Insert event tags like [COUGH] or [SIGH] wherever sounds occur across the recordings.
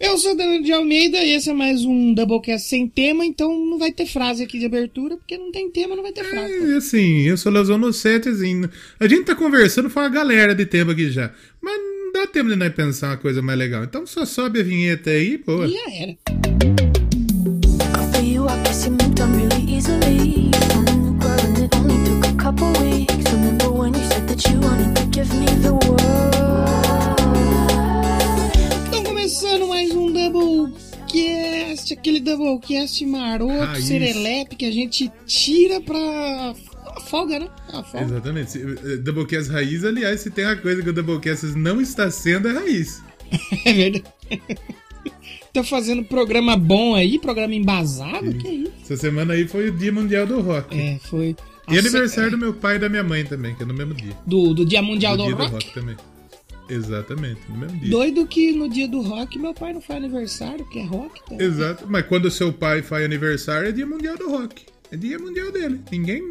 Eu sou Danilo de Almeida e esse é mais um Doublecast sem tema, então não vai ter frase aqui de abertura, porque não tem tema, não vai ter frase. É, assim, eu sou Leozão no setzinho. A gente tá conversando com a galera de tema aqui já. Mas não dá tempo de nós pensar uma coisa mais legal. Então só sobe a vinheta aí, pô. E já era. I Doublecast, aquele Doublecast maroto, Raiz. serelepe, que a gente tira pra... a folga, né? A folga. Exatamente. Eh, Doublecast raiz, aliás, se tem uma coisa que o Doublecast não está sendo, é raiz. [LAUGHS] É verdade. [LAUGHS] Tá fazendo programa bom aí, programa embasado, que isso? Essa semana aí foi o Dia Mundial do Rock. É, foi... E aniversário do meu pai e da minha mãe também, que é no mesmo dia. do, do Dia Mundial do do, dia Rock. do rock também. Exatamente, no mesmo dia. Doido que no dia do rock meu pai não faz aniversário, que é rock. Tá? Exato. Mas quando seu pai faz aniversário, é dia mundial do rock. É dia mundial dele. Ninguém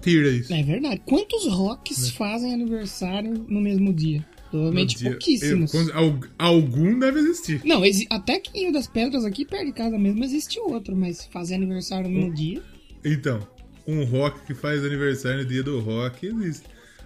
tira isso. É verdade. Quantos rocks fazem aniversário no mesmo dia? Provavelmente dia- pouquíssimos. eu- al- algum deve existir. Não, até que em Rio das Pedras aqui, perto de casa mesmo, existe outro, mas fazer aniversário no Hum. dia. Então, um rock que faz aniversário no dia do rock existe.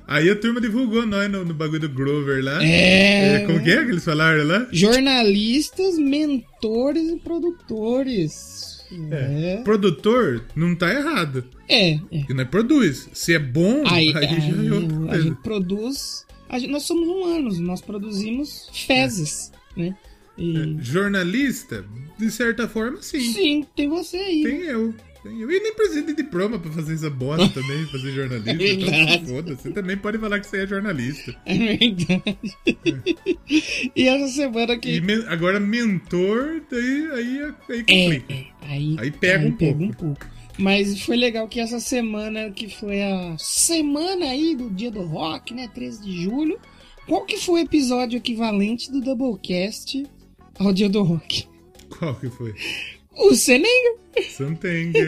Aí a turma divulgou nós no, no bagulho do Grover lá. É. como que é que eles falaram lá? Jornalistas, mentores e produtores. É. É. Produtor não tá errado. É, é. Porque nós produz. Se é bom, Aí, aí, aí já é outra a coisa. gente produz. a gente- nós somos humanos, nós produzimos fezes, né? E, Jornalista, de certa forma, sim. sim, tem você aí. Tem eu. Eu. Nem precisa de diploma pra fazer essa bosta também, fazer jornalismo. É [LAUGHS] então foda. Você também pode falar que você é jornalista. É verdade. e essa semana que. men- agora, mentor, daí aí, aí É, complica. é, aí, Aí pega um pega pouco. um pouco. Mas foi legal que essa semana, que foi a semana aí do dia do rock, né? 13 de julho. Qual que foi o episódio equivalente do Doublecast ao dia do rock? Qual que foi? O Senenga. Santenga.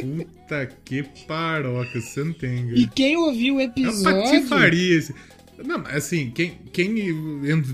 Puta que paroca, Santenga. E quem ouviu o É uma episódio. patifaria esse. Não, mas assim, quem, quem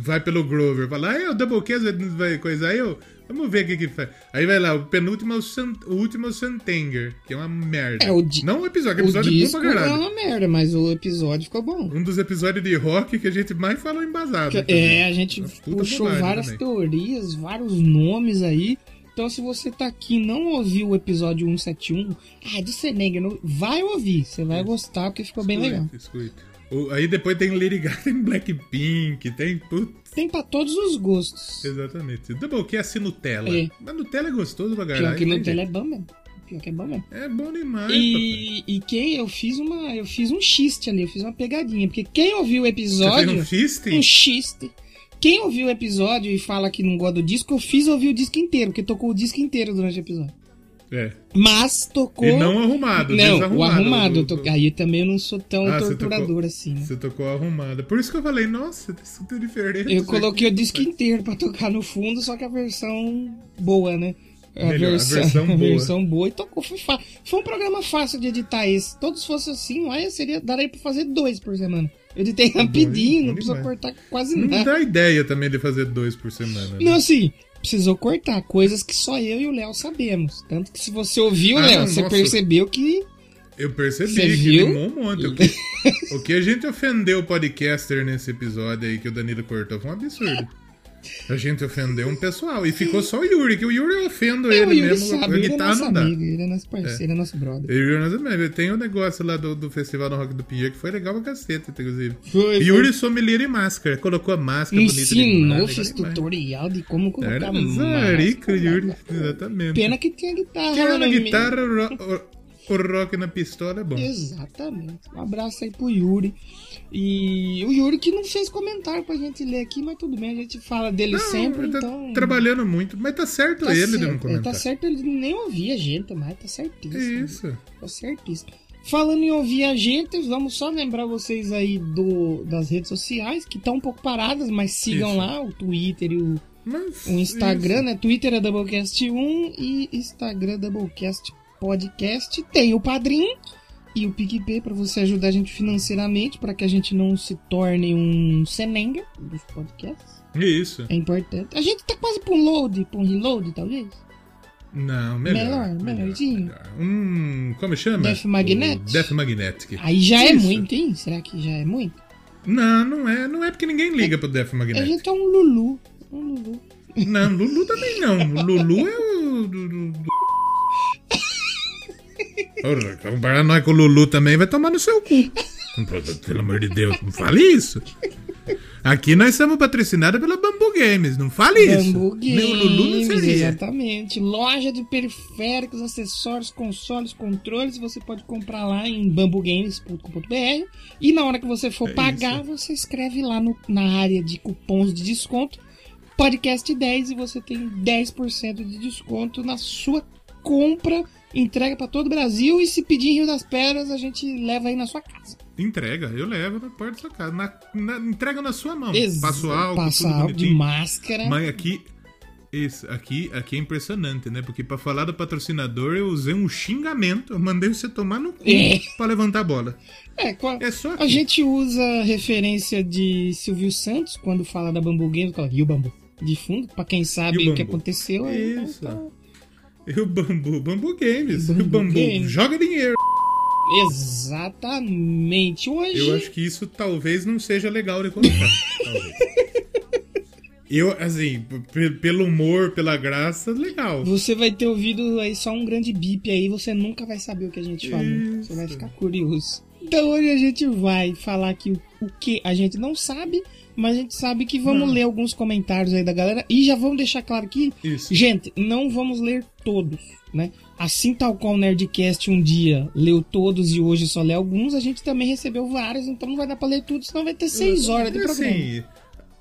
vai pelo Grover, fala, ah, é o Doublecast vai coisar, aí eu. Vamos ver o que que faz. Aí vai lá, o penúltimo é o, San, o último é o Santenger, que é uma merda. É, o di- Não o episódio, o O episódio é bom disco pra é caralho. uma merda, mas o episódio ficou bom. Um dos episódios de rock que a gente mais falou embasado. É, inclusive. a gente puxou várias também. teorias, vários nomes aí. Então, se você tá aqui e não ouviu o episódio 171, ah, do Senega, não- vai ouvir. Você vai gostar porque ficou bem legal. Escuta, escuta. O- Aí depois tem Lady Gaga, [LAUGHS] tem Blackpink, tem. Putz, Tem pra todos os gostos. exatamente. Doublecast Nutella. É. Mas Nutella é gostoso pra caralho. Pior que Nutella é bom mesmo. Pior que é bom mesmo. É bom demais. E, e quem eu fiz uma. Eu fiz um xiste ali, eu fiz uma pegadinha. Porque quem ouviu o Você episódio. fez um fisting? um xiste. Quem ouviu o episódio e fala que não gosta do disco, eu fiz ouvir o disco inteiro, porque tocou o disco inteiro durante o episódio. É. Mas tocou. E não arrumado, Não, o arrumado. Do- to- Aí também eu não sou tão Ah, torturador tocou- assim, né? Você tocou arrumada. Por isso que eu falei, nossa, isso é diferente. Eu coloquei o disco inteiro pra tocar no fundo, só que a versão boa, né? A Melhor, a versão, versão [LAUGHS] a boa. versão boa. E tocou, foi, fa- foi um programa fácil de editar esse. Se todos fossem assim, aí seria, daria pra fazer dois por semana. Eu editei rapidinho, não precisa demais. cortar quase Não nada. dá ideia também de fazer dois por semana. né? Não, assim, precisou cortar coisas que só eu e o Léo sabemos. Tanto que se você ouviu, Ah, Léo, não, você nossa. percebeu que. Eu percebi Você que viu? limou um monte. O que, [LAUGHS] o que a gente ofendeu o podcaster nesse episódio aí que o Danilo cortou foi um absurdo. A gente ofendeu um pessoal. E ficou só o Yuri, que o Yuri eu ofendo o ele Yuri mesmo. sabe, a ele é guitarra nosso não dá. amigo, ele é nosso parceiro, é, nosso brother. E o Yuri, nós amamos. tem um negócio lá do, do Festival do Rock do Pinheiro que foi legal pra caceta, inclusive. Foi, Yuri sommelier e máscara. Colocou a máscara bonita Ensinou, legal demais. tutorial de como colocar Era máscara. zarica, Yuri. Exatamente. Pena que tinha guitarra. Tirando lá a no meio. guitarra, o, ro- o, o rock na pistola é bom. Exatamente. Um abraço aí pro Yuri. E o Yuri que não fez comentário pra gente ler aqui, mas tudo bem, a gente fala dele Não, sempre, ele tá então. trabalhando muito, mas tá certo Tá ele de certo, não é, comentar. Tá certo ele nem ouvir a gente, mas tá certíssimo. Isso. Tá certíssimo. Falando em ouvir a gente, vamos só lembrar vocês aí do, das redes sociais, que estão um pouco paradas, mas sigam Isso. lá o Twitter e o, Mas, o Instagram, isso. né? Twitter é Doublecast1 e Instagram Doublecast Podcast. Tem o Padrim e o PicPay para você ajudar a gente financeiramente, para que a gente não se torne um Senenga dos podcasts. Isso. É importante. A gente tá quase pra um load, pra um reload, talvez. Não, melhor. Melhor, melhorzinho. melhor. Um. Como chama? Death Magnetic? O Death Magnetic. Aí já é Isso. muito, hein? Será que já é muito? Não, não é. Não é porque ninguém liga pro Death A Magnetic. gente é um Lulu. Um Lulu. Não, Lulu também não. Lulu é o. Do, do, do... Comparar nós com o Lulu também vai tomar no seu cu. [LAUGHS] Pelo amor de Deus, não fale isso. Aqui nós somos patrocinados pela Bambu Games, não fale isso. Bambu Meu Lulu não Games, seria. exatamente. Loja de periféricos, acessórios, consoles, controles. Você pode comprar lá em bambugames.com.br. E na hora que você for É pagar, você escreve lá no- na área de cupons de desconto podcast 10 e você tem 10% de desconto na sua compra. Entrega para todo o Brasil e se pedir em Rio das Pedras, a gente leva aí na sua casa. Entrega, eu levo na porta da sua casa. Na, na- entrega na sua mão. Ex- Passo álcool, álcool de máscara. Mas aqui, isso, aqui, aqui é impressionante, né? Porque pra falar do patrocinador eu usei um xingamento. Eu mandei você tomar no cu É. pra levantar a bola. É, qual- É só A aqui. gente usa referência de Silvio Santos quando fala da Bambu Games, fala, e o Bambu? De fundo, pra quem sabe E o o que aconteceu. aí, Isso. então, E o Bambu, Bambu Games. Bambu o Bambu Games. joga dinheiro. Exatamente. Hoje, Eu acho que isso talvez não seja legal de colocar. [LAUGHS] Eu, assim, pelo humor, pela graça, legal. você vai ter ouvido aí só um grande bip aí, você nunca vai saber o que a gente falou. Isso. Você vai ficar curioso. Então hoje a gente vai falar aqui o, o que a gente não sabe, mas a gente sabe que vamos Não. ler alguns comentários aí da galera. E já vamos deixar claro aqui Isso. Gente, não vamos ler todos, né? Assim tal qual o Nerdcast um dia leu todos e hoje só lê alguns, a gente também recebeu vários, então não vai dar pra ler tudo, senão vai ter seis horas de É programa. assim,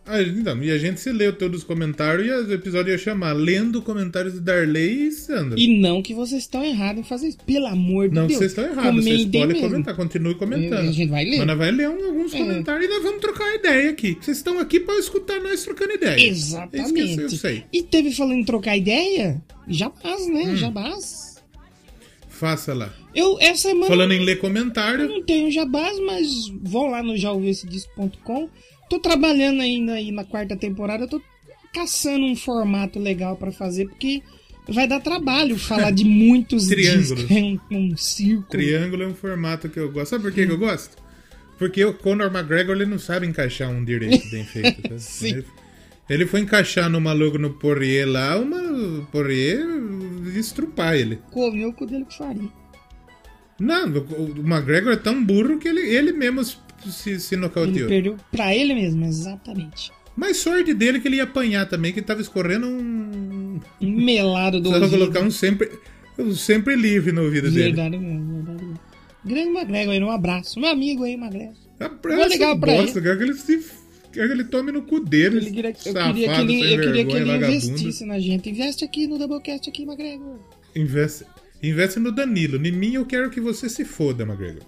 a- então, e a gente se leu todos os comentários e o episódio ia chamar Lendo Comentários de Darley e Sandra. E não que vocês estão errados em fazer isso, pelo amor de Não, Deus. vocês estão errados, vocês podem comentar, continue comentando. A gente vai ler. Mas nós vai ler alguns É. comentários e nós vamos trocar ideia aqui. Vocês estão aqui pra escutar nós trocando ideia. Exatamente. Eu sei. E teve falando em trocar ideia? Jabás, né? Hum. Jabás. Faça lá. Eu, essa semana. Falando em ler Eu comentário, não tenho jabás, mas vão lá no jaouviuessedisco.com. Tô trabalhando ainda aí na quarta temporada, tô caçando um formato legal pra fazer, porque vai dar trabalho falar de [LAUGHS] muitos Triângulos. É um, um círculo. triângulo é um formato que eu gosto. Sabe por que, que eu gosto? Porque o Conor McGregor ele não sabe encaixar um direito bem [LAUGHS] feito. tá? Sim. Ele, ele foi encaixar no maluco no Poirier lá, uma o Poirier estrupar ele. Comeu com o dele que faria. Não, o, o McGregor é tão burro que ele, ele mesmo se, se Ele nocauteou. perdeu pra ele mesmo, exatamente. Mas sorte dele que ele ia apanhar também, que tava escorrendo um. Um melado do Precisava ouvido. colocar um sempre, um sempre livre no ouvido dele. Verdade mesmo, verdade mesmo. Grande Magrego aí, um abraço. Meu amigo aí, Magrego. Abraço, legal pra bosta, quero que ele se. Quero que ele tome no cu dele. Ele queria, eu safado, queria que ele, eu queria que ele investisse na gente. Investe aqui no Doublecast aqui, Magrego. Investe, investe no Danilo. Em mim eu quero que você se foda, no cu.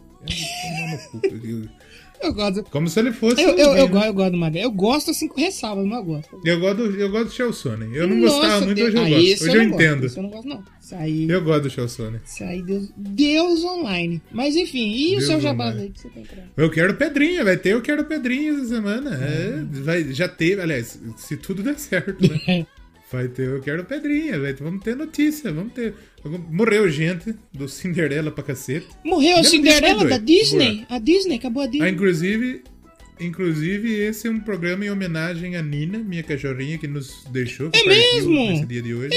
Eu gosto. Como se ele fosse. Eu, eu, eu, gosto, eu gosto do Magrego. Eu gosto assim com ressalvas, mas eu gosto. Eu gosto, eu gosto do Chelsone. Eu não Nossa, gostava muito, hoje eu ah, gosto. Hoje eu, gosto, entendo. Esse eu não gosto, não. Isso aí, Eu gosto do Chelsone. isso aí Deus, Deus online. Mas enfim, e o Deus seu jabás online. aí que você tem pra... Eu quero Pedrinha, vai ter Eu Quero Pedrinha essa semana. É, vai, já teve, aliás, se tudo der certo, né? [LAUGHS] Vai ter Eu Quero Pedrinha, vai, vamos ter notícia, vamos ter. Morreu gente do Cinderela pra cacete. Morreu a Cinderela da? Disney? A Disney, acabou a Ah, Disney. inclusive, inclusive, esse é um programa em homenagem a Nina, minha cachorrinha, que nos deixou. que É mesmo? Nesse dia de hoje.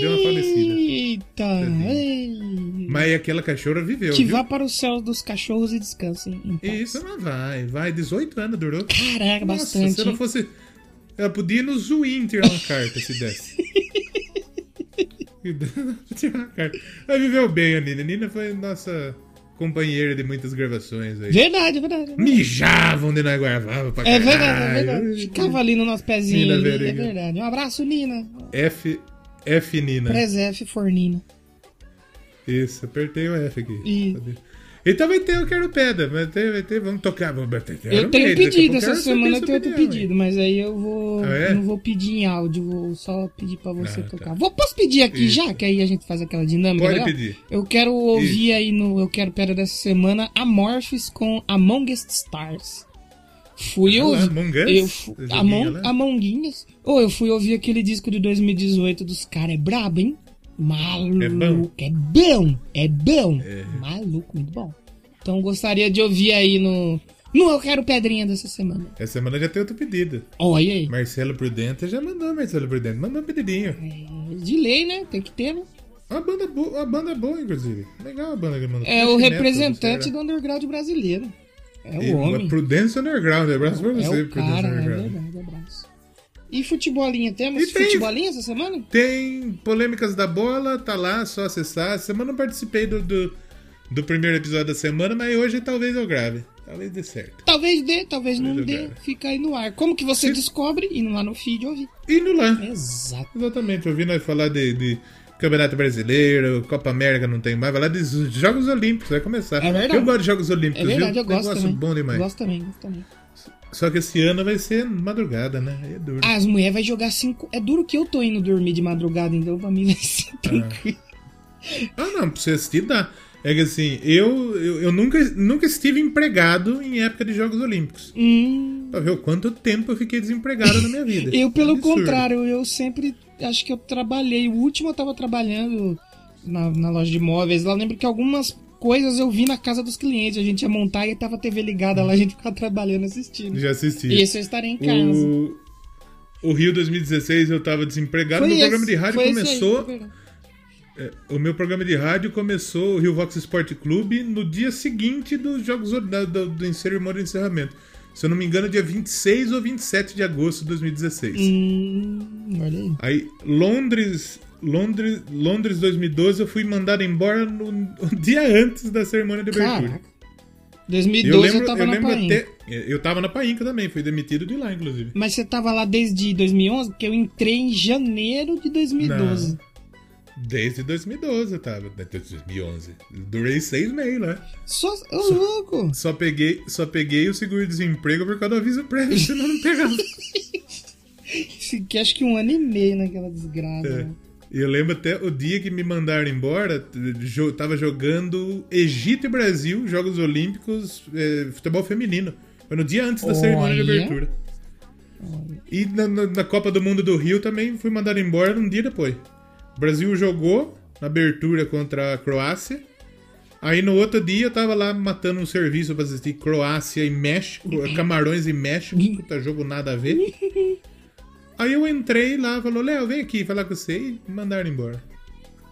Deu uma falecida. Eita! ei. Mas aquela cachorra viveu. Que viu? vá para os céus dos cachorros e descansem. Isso, mas vai, vai. 18 anos durou. Caraca, Nossa, bastante. se ela hein? Ela podia ir no Zuin tirar uma carta se desse. tirar uma carta. Ela viveu bem, a Nina. A Nina foi nossa companheira de muitas gravações aí. Verdade, verdade. verdade. Mijavam de nós guardava pra É caralho. verdade, é verdade. Ficava ali no nosso pezinho. Nina ali, é verdade. Um abraço, Nina. F, F Nina. Presef Fornina. Isso, apertei o F aqui. E- Então vai ter Eu Quero Pedra. Vai ter, vai ter, vamos tocar. Vamos bater. Eu tenho pedido, essa semana eu tenho outro pedido, mas aí eu vou. Ah, é? eu Não vou pedir em áudio, vou só pedir pra você Ah, tá. tocar. Vou, posso pedir aqui Isso. já, que aí a gente faz aquela dinâmica? Pode legal? pedir. Eu quero ouvir aí no Eu Quero Pedra dessa semana Amorphis com Amongst Stars. Fui Ah ouvir. Among Us? Eu fu- Joguinho Among, lá? Amonguinhas. Ô, eu fui ouvir aquele disco de 2018 dos caras. É brabo, hein? Maluco. É bom? É bom. É bom. É. Maluco, muito bom. Então gostaria de ouvir aí no. No Eu Quero Pedrinha dessa semana. Essa semana já tem outro pedido. Olha aí. Marcelo Prudente já mandou, Marcelo Prudente. Mandou um pedidinho. É, de lei, né? Tem que ter, né? Uma banda boa, uma banda boa, inclusive. Legal a banda que mandou. É o representante do underground brasileiro. É E o uma homem. Prudência Underground. Abraço pra É você, o Prudência cara, é Underground. verdade, abraço. E futebolinha, temos E tem- futebolinha essa semana? Tem polêmicas da bola, tá lá, só acessar. Essa semana eu não participei do, do, do primeiro episódio da semana, mas hoje talvez eu grave. Talvez dê certo. Talvez dê, talvez não Muito dê, bem. fica aí no ar. Como que você Se- descobre? Indo lá no feed ouvir. Indo lá. Exato. Exatamente, ouvindo nós falar de, de Campeonato Brasileiro, Copa América não tem mais, vai lá dos Jogos Olímpicos, vai começar. É verdade. Eu gosto de Jogos Olímpicos, É verdade, viu? eu gosto Negócio também. bom demais. Gosto também, gosto também. Só que esse ano vai ser madrugada, né? Aí é duro. Ah, as mulheres vão jogar cinco. É duro que eu tô indo dormir de madrugada, então pra mim vai ser tranquilo. Ah, não, pra você assistir dá. É que assim, eu, eu, eu nunca, nunca estive empregado em época de Jogos Olímpicos. Hum, Pra ver o quanto tempo eu fiquei desempregado na minha vida. [LAUGHS] eu, pelo Absurdo. contrário, eu sempre. Acho que eu trabalhei. O último eu tava trabalhando na, na loja de imóveis. Lá eu lembro que algumas coisas eu vi na casa dos clientes. A gente ia montar e tava a TV ligada lá, a gente ficava trabalhando assistindo. Já assisti. E esse eu estarei em casa. O, o Rio 2016 eu tava desempregado. Foi meu esse, programa de rádio aí, começou. É, o meu programa de rádio começou o Rio Vox Sport Clube no dia seguinte dos Jogos da- do, do cerimônia de encerramento. Se eu não me engano, dia 26 ou 27 de agosto de 2016. Hum, olha aí. Aí, Londres, Londres, Londres 2012, eu fui mandado embora no, no [LAUGHS] dia antes da cerimônia de abertura. Caraca. E 2012 eu eu, lembro, tava eu na Painca. até. Eu tava na Painca também, fui demitido de lá, inclusive. Mas você tava lá desde 2011? Porque eu entrei em janeiro de 2012. Desde 2012 eu tava. Desde 2011. Durei seis meses lá. Só. Ô, louco! Só peguei, só peguei o seguro-desemprego por causa do aviso prévio, [LAUGHS] senão não pegava. [LAUGHS] Fiquei acho que um ano e meio naquela desgraça. É. né? Eu lembro até o dia que me mandaram embora, tava jogando Egito e Brasil, Jogos Olímpicos, é, futebol feminino. Foi no dia antes da cerimônia de Olha. abertura. E na, na- na Copa do Mundo do Rio também fui mandado embora um dia depois. O Brasil jogou na abertura contra a Croácia. Aí no outro dia eu tava lá matando um serviço pra assistir Croácia e México, [LAUGHS] Camarões e México, puta jogo nada a ver. [LAUGHS] Aí eu entrei lá, falou, Léo, vem aqui falar com você e me mandaram embora.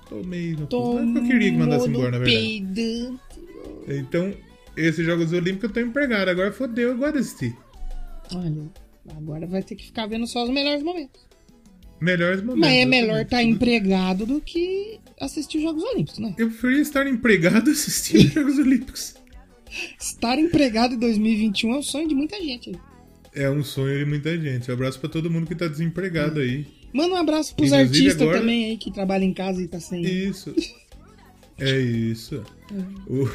Tomei no cu. Eu queria que mandasse embora, na verdade. peido. Então, esses Jogos Olímpicos eu tô empregado. Agora fodeu, eu gosto de assistir. Olha, agora vai ter que ficar vendo só os melhores momentos. Melhores momentos. Mas é melhor estar empregado do que assistir os Jogos Olímpicos, né? Eu preferia estar empregado [LAUGHS] assistindo os Jogos Olímpicos. Estar empregado em 2021 é o sonho de muita gente aí. É um sonho de muita gente. Um abraço pra todo mundo que tá desempregado aí. Manda um abraço pros Inclusive, artistas agora- também aí que trabalham em casa e tá sem. Isso. [LAUGHS] É isso. O-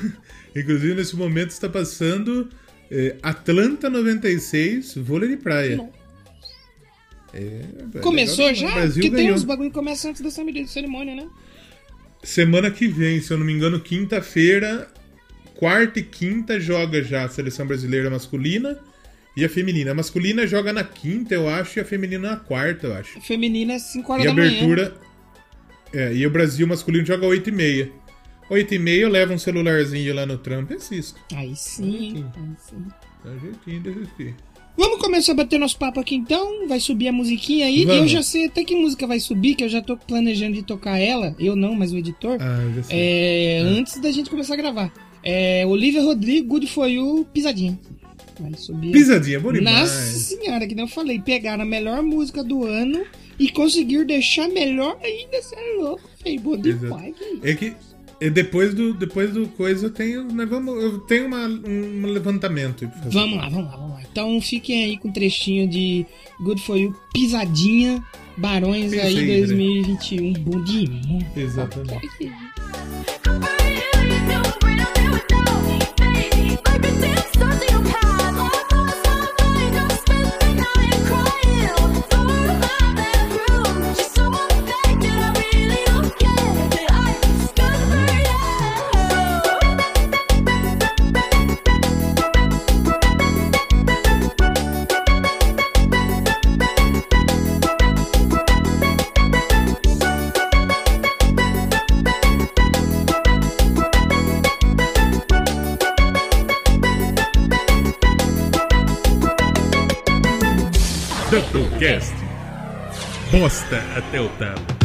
Inclusive, nesse momento está passando é, Atlanta 96, vôlei de praia. Não. É, Começou legal, já? Porque tem uns bagulho que começam antes da cerimônia, né? Semana que vem, se eu não me engano, quinta-feira, quarta e quinta joga já a seleção brasileira masculina e a feminina. A masculina joga na quinta, eu acho, e a feminina na quarta, eu acho. A feminina é 5 horas E a da manhã. abertura. É, e o Brasil masculino joga 8 e meia. 8 e meia eu levo um celularzinho lá no trampo e assisto. Aí sim, aí sim. Dá um jeitinho de assistir. Vamos começar a bater nosso papo aqui então. Vai subir a musiquinha aí. Vamos. Eu já sei até que música vai subir, que eu já tô planejando de tocar ela. Eu não, mas o editor. Ah, eu já sei. É, Antes da gente começar a gravar. É, Olivia Rodrigo, Good For You, Pisadinha. Vai subir. Pisadinha, bom demais. Nossa senhora, que nem eu falei. Pegar a melhor música do ano e conseguir deixar melhor ainda. Você é louco, feio. Bom demais. que- É que é, depois do, depois do coisa eu tenho, né, vamos, eu tenho uma, um, levantamento. aí pra fazer. Vamos lá, vamos lá, vamos lá. Então fiquem aí com um trechinho de Good For You, Pisadinha, Barões Pensa aí aí, André. 2021. Bom demais. Exatamente. Yeah. Doublecast. Bosta até o talo.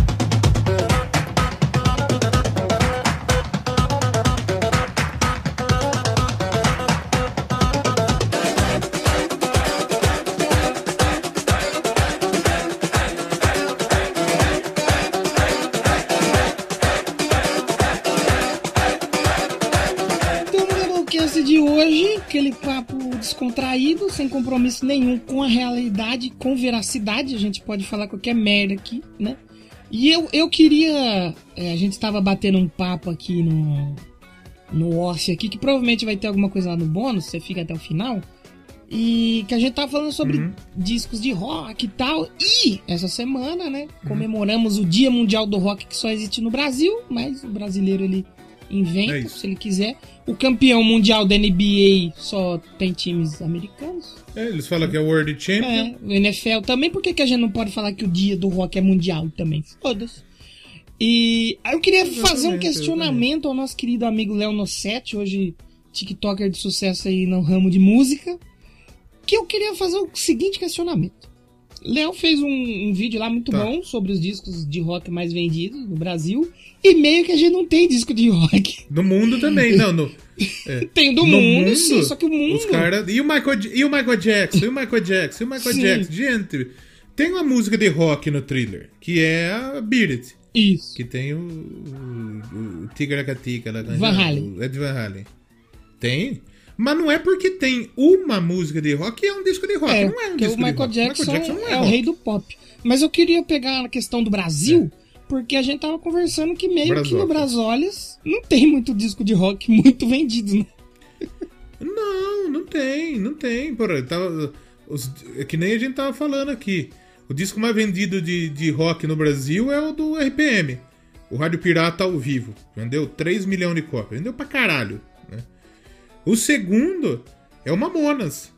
De hoje, aquele papo descontraído, sem compromisso nenhum com a realidade, com veracidade. A gente pode falar qualquer merda aqui, né? E eu, eu queria. é, a gente tava batendo um papo aqui no. No off aqui, que provavelmente vai ter alguma coisa lá no bônus, você fica até o final. E que a gente tava falando sobre Uhum. discos de rock e tal. E essa semana, né, comemoramos o Dia Mundial do Rock que só existe no Brasil, mas o brasileiro ele inventa, É se ele quiser. O campeão mundial da NBA só tem times americanos. É, eles falam que é World Champion. É, o NFL também. Por que, que a gente não pode falar que o dia do rock é mundial também? Foda-se. E aí eu queria fazer um Exatamente, questionamento ao nosso querido amigo Léo Nossetti, hoje TikToker de sucesso aí no ramo de música. Que eu queria fazer o seguinte questionamento. Léo fez um, um vídeo lá muito Tá. bom sobre os discos de rock mais vendidos no Brasil. E meio que a gente não tem disco de rock. No mundo também, não. No, [LAUGHS] Tem do no mundo, sim, só que o mundo. Os cara, e, o Michael, e o Michael Jackson? E o Michael Jackson? E o Michael Sim. Jackson? Gente, tem uma música de rock no thriller, que é a Beat It. Isso. Que tem o, o, o Tigragatica lá. Van Halen. O Ed Van Halen. Tem. Mas não é porque tem uma música de rock que é um disco de rock. É, não é um porque disco o Michael de rock. Jackson, Michael Jackson não é, o rei do pop. Mas eu queria pegar a questão do Brasil, porque a gente tava conversando que meio que no Brazoca. Brasolias não tem muito disco de rock [LAUGHS] muito vendido, né? Não, não tem, não tem. Porra, tava, os- é que nem a gente tava falando aqui. O disco mais vendido de, de rock no Brasil é o do RPM. O Rádio Pirata ao vivo. Vendeu 3 milhões de cópias. Vendeu pra caralho. O segundo é o Mamonas.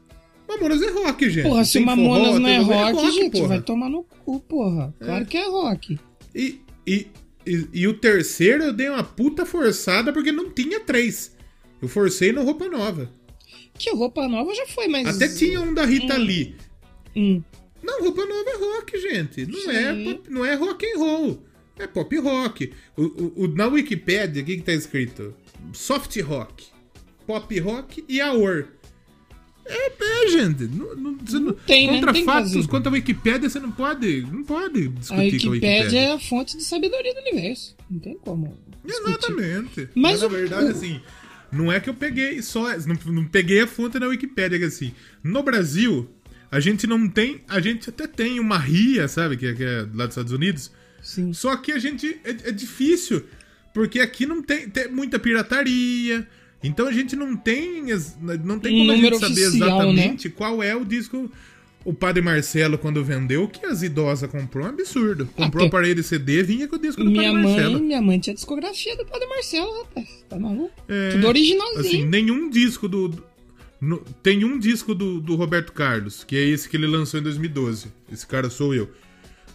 Mamonas é rock, gente. Porra, se Tem o Mamonas forró, não é tem- rock, gente, porra. vai tomar no cu, porra. Claro que é rock. E, e, e, e o terceiro eu dei uma puta forçada porque não tinha três. Eu forcei no Roupa Nova. Que roupa nova já foi, mas. Até tinha um da Rita Lee. Hum. Não, roupa nova é rock, gente. Não, Sim. é, pop, não é rock and roll. É pop rock. O, o- o- na Wikipedia, o que, que tá escrito? Soft rock, pop rock e aor. É, é gente. Não, não, não- tem, né? contra tem fatos, quanto a Wikipédia, você não pode, não pode A discutir com a Wikipédia é a fonte de sabedoria do universo. Não tem como. discutir. Exatamente. Mas Mas, na verdade, o- assim, não é que eu peguei só. Não, não peguei a fonte na Wikipédia, que assim. No Brasil, a gente não tem. A gente até tem uma RIA, sabe? Que é, que é lá dos Estados Unidos. Sim. Só que a gente. É, é difícil. Porque aqui não tem, tem muita pirataria. Então a gente não tem. Não tem Um como a gente saber oficial, né? exatamente qual é o disco. O Padre Marcelo, quando vendeu, o que as idosas comprou é um absurdo. Comprou Até- aparelho CD vinha com o disco do Minha Padre mãe, Marcelo. minha mãe tinha discografia do Padre Marcelo, rapaz. Tá maluco? É, Tudo originalzinho. Assim, nenhum disco do. do- no- tem um disco do, do Roberto Carlos, que é esse que ele lançou em 2012. Esse cara sou eu.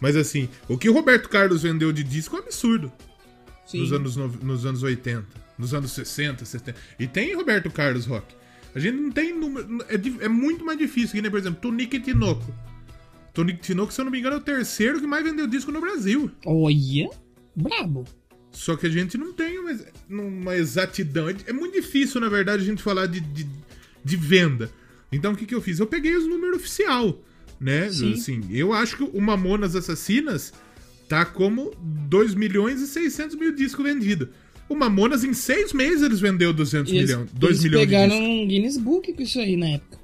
Mas assim, o que o Roberto Carlos vendeu de disco é um absurdo. Sim. Nos anos, no- nos anos 80, nos anos 60, 70. E tem Roberto Carlos Rock. A gente não tem número. É, é muito mais difícil, que nem, por exemplo, Tonique Tinoco. Tonique Tinoco, se eu não me engano, é o terceiro que mais vendeu disco no Brasil. Olha, brabo. Só que a gente não tem uma, uma exatidão. É, é muito difícil, na verdade, a gente falar de, de, de venda. Então o que, que eu fiz? Eu peguei os números oficial, né? Sim. Assim, eu acho que o Mamonas Assassinas tá como 2 milhões e 600 mil discos vendidos. O Mamonas, em seis meses, eles vendeu 200 Eles, milhões, 2 eles milhões de pegaram um Guinness Book com isso aí na época.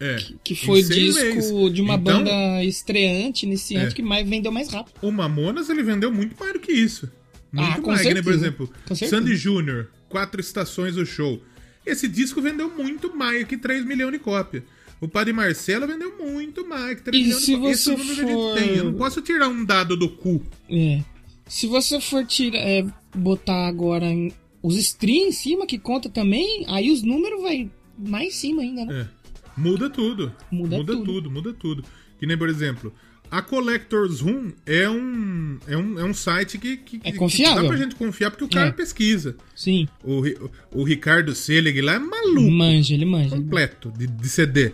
É, Que em foi disco meses. de uma Então, banda estreante, iniciante, É. que mais vendeu mais rápido. O Mamonas, ele vendeu muito mais do que isso. Muito Ah, mais. Que nem, por certeza. exemplo, certeza. Sandy Júnior, quatro estações do show. Esse disco vendeu muito mais que 3 milhões de cópias. O Padre Marcelo vendeu muito mais que 3 E milhões de cópias. Esse é número que a for- gente tem. Eu não posso tirar um dado do cu. É. Se você for tirar, é, botar agora em- os streams em cima, que conta também, aí os números vai mais em cima ainda, né? É. Muda tudo. Muda tudo. tudo. muda tudo. Que nem, por exemplo, a Collectors Room é um, é um, é um site que, que, É que confiável. dá pra gente confiar porque o cara É. pesquisa. Sim. O, Ri- o Ricardo Selig lá é maluco. Manja, ele manja. ele manja. completo de, de CD.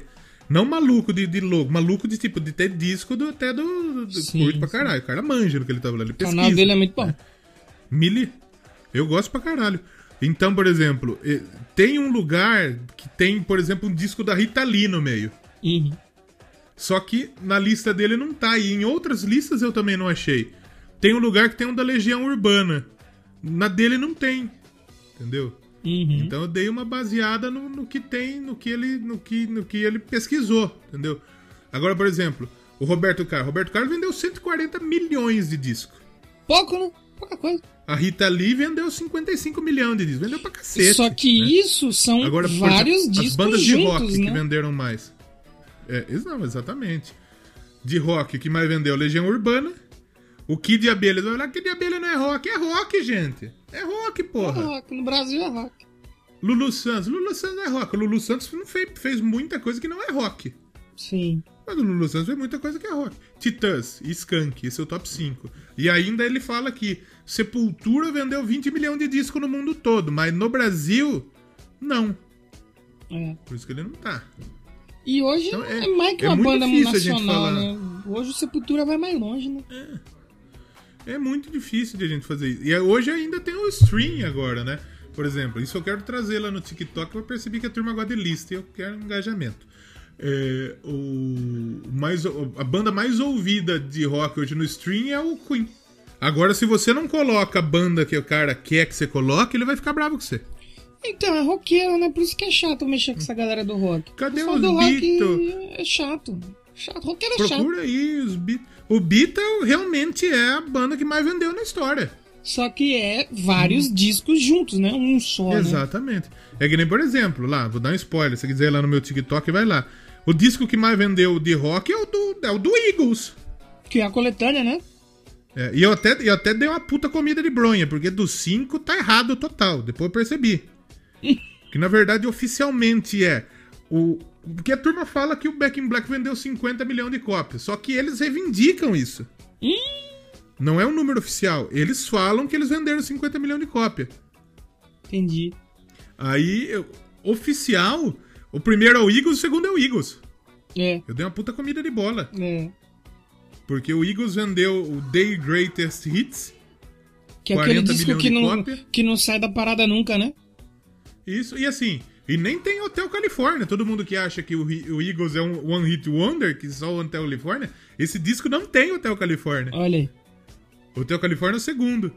Não maluco de, de louco, maluco de tipo, de ter disco do, até do. do Sim, curto pra caralho. O cara manja no que ele tá falando. Ele O pesquisa. canal dele é muito bom. [LAUGHS] Mili. Eu gosto pra caralho. Então, por exemplo, tem um lugar que tem, por exemplo, um disco da Rita Lee no meio. Uhum. Só que na lista dele não tá. E em outras listas eu também não achei. Tem um lugar que tem um da Legião Urbana. Na dele não tem. Entendeu? Uhum. Então eu dei uma baseada no, no que tem, no que, ele, no, que, no que ele pesquisou, entendeu? Agora, por exemplo, o Roberto Carlos. Roberto Carlos vendeu 140 milhões de discos. Pouco, né? Pouca coisa. A Rita Lee vendeu 55 milhões de discos. Vendeu pra cacete. Só que né? isso são Agora, vários exemplo, discos as bandas juntos, de rock né? que venderam mais. É, não, exatamente. De rock, que mais vendeu? Legião Urbana. O Kid de Abelha. Vai falar, Kid de Abelha não é rock. É rock, gente. É rock, É porra. rock. No Brasil é rock. Lulu Santos. Lulu Santos é rock. O Lulu Santos não fez, fez muita coisa que não é rock. Sim. Mas o Lulu Santos fez muita coisa que é rock. Titãs e Skank, esse é o top 5. E ainda ele fala que Sepultura vendeu 20 milhões de discos no mundo todo, mas no Brasil, não. É. Por isso que ele não tá. E hoje Então, é, é- mais que é uma muito banda nacional, falar. né? Hoje o Sepultura vai mais longe, né? É muito difícil de a gente fazer isso. E hoje ainda tem o stream agora, né? Por exemplo, isso eu quero trazer lá no TikTok, eu percebi que a turma gosta de lista e eu quero engajamento. É, o mais, a banda mais ouvida de rock hoje no stream é o Queen. Agora, se você não coloca a banda que o cara quer que você coloque, ele vai ficar bravo com você. Então, é roqueiro, né? Por isso que é chato mexer com essa galera do rock. Cadê O os Beatles? é chato. Chato. Roqueiro é chato. Procura aí os Beatles. O Beatles realmente é a banda que mais vendeu na história. Só que é vários discos juntos, né? Um só, né? Exatamente. É que nem, por exemplo, lá, vou dar um spoiler. Se quiser ir lá no meu TikTok, vai lá. O disco que mais vendeu de rock é o do, é o do Eagles. Que é a coletânea, né? É, e eu até, eu até dei uma puta comida de bronha, porque do 5 tá errado total. Depois eu percebi. [LAUGHS] que na verdade oficialmente é o. Porque a turma fala que o Back in Black vendeu 50 milhões de cópias. Só que eles reivindicam isso. Não é um número oficial. Eles falam que eles venderam 50 milhões de cópias. Entendi. Aí, eu- oficial, o primeiro é o Eagles, o segundo é o Eagles. É, Eu dei uma puta comida de bola. é. Porque o Eagles vendeu o Day Greatest Hits. Que é aquele 40 disco que não, que não sai da parada nunca, né? Isso, e assim, e nem tem Hotel California. Todo mundo que acha que o, o Eagles é um One Hit Wonder, que só o Hotel California, esse disco não tem Hotel California. Olha aí. Hotel California é o segundo.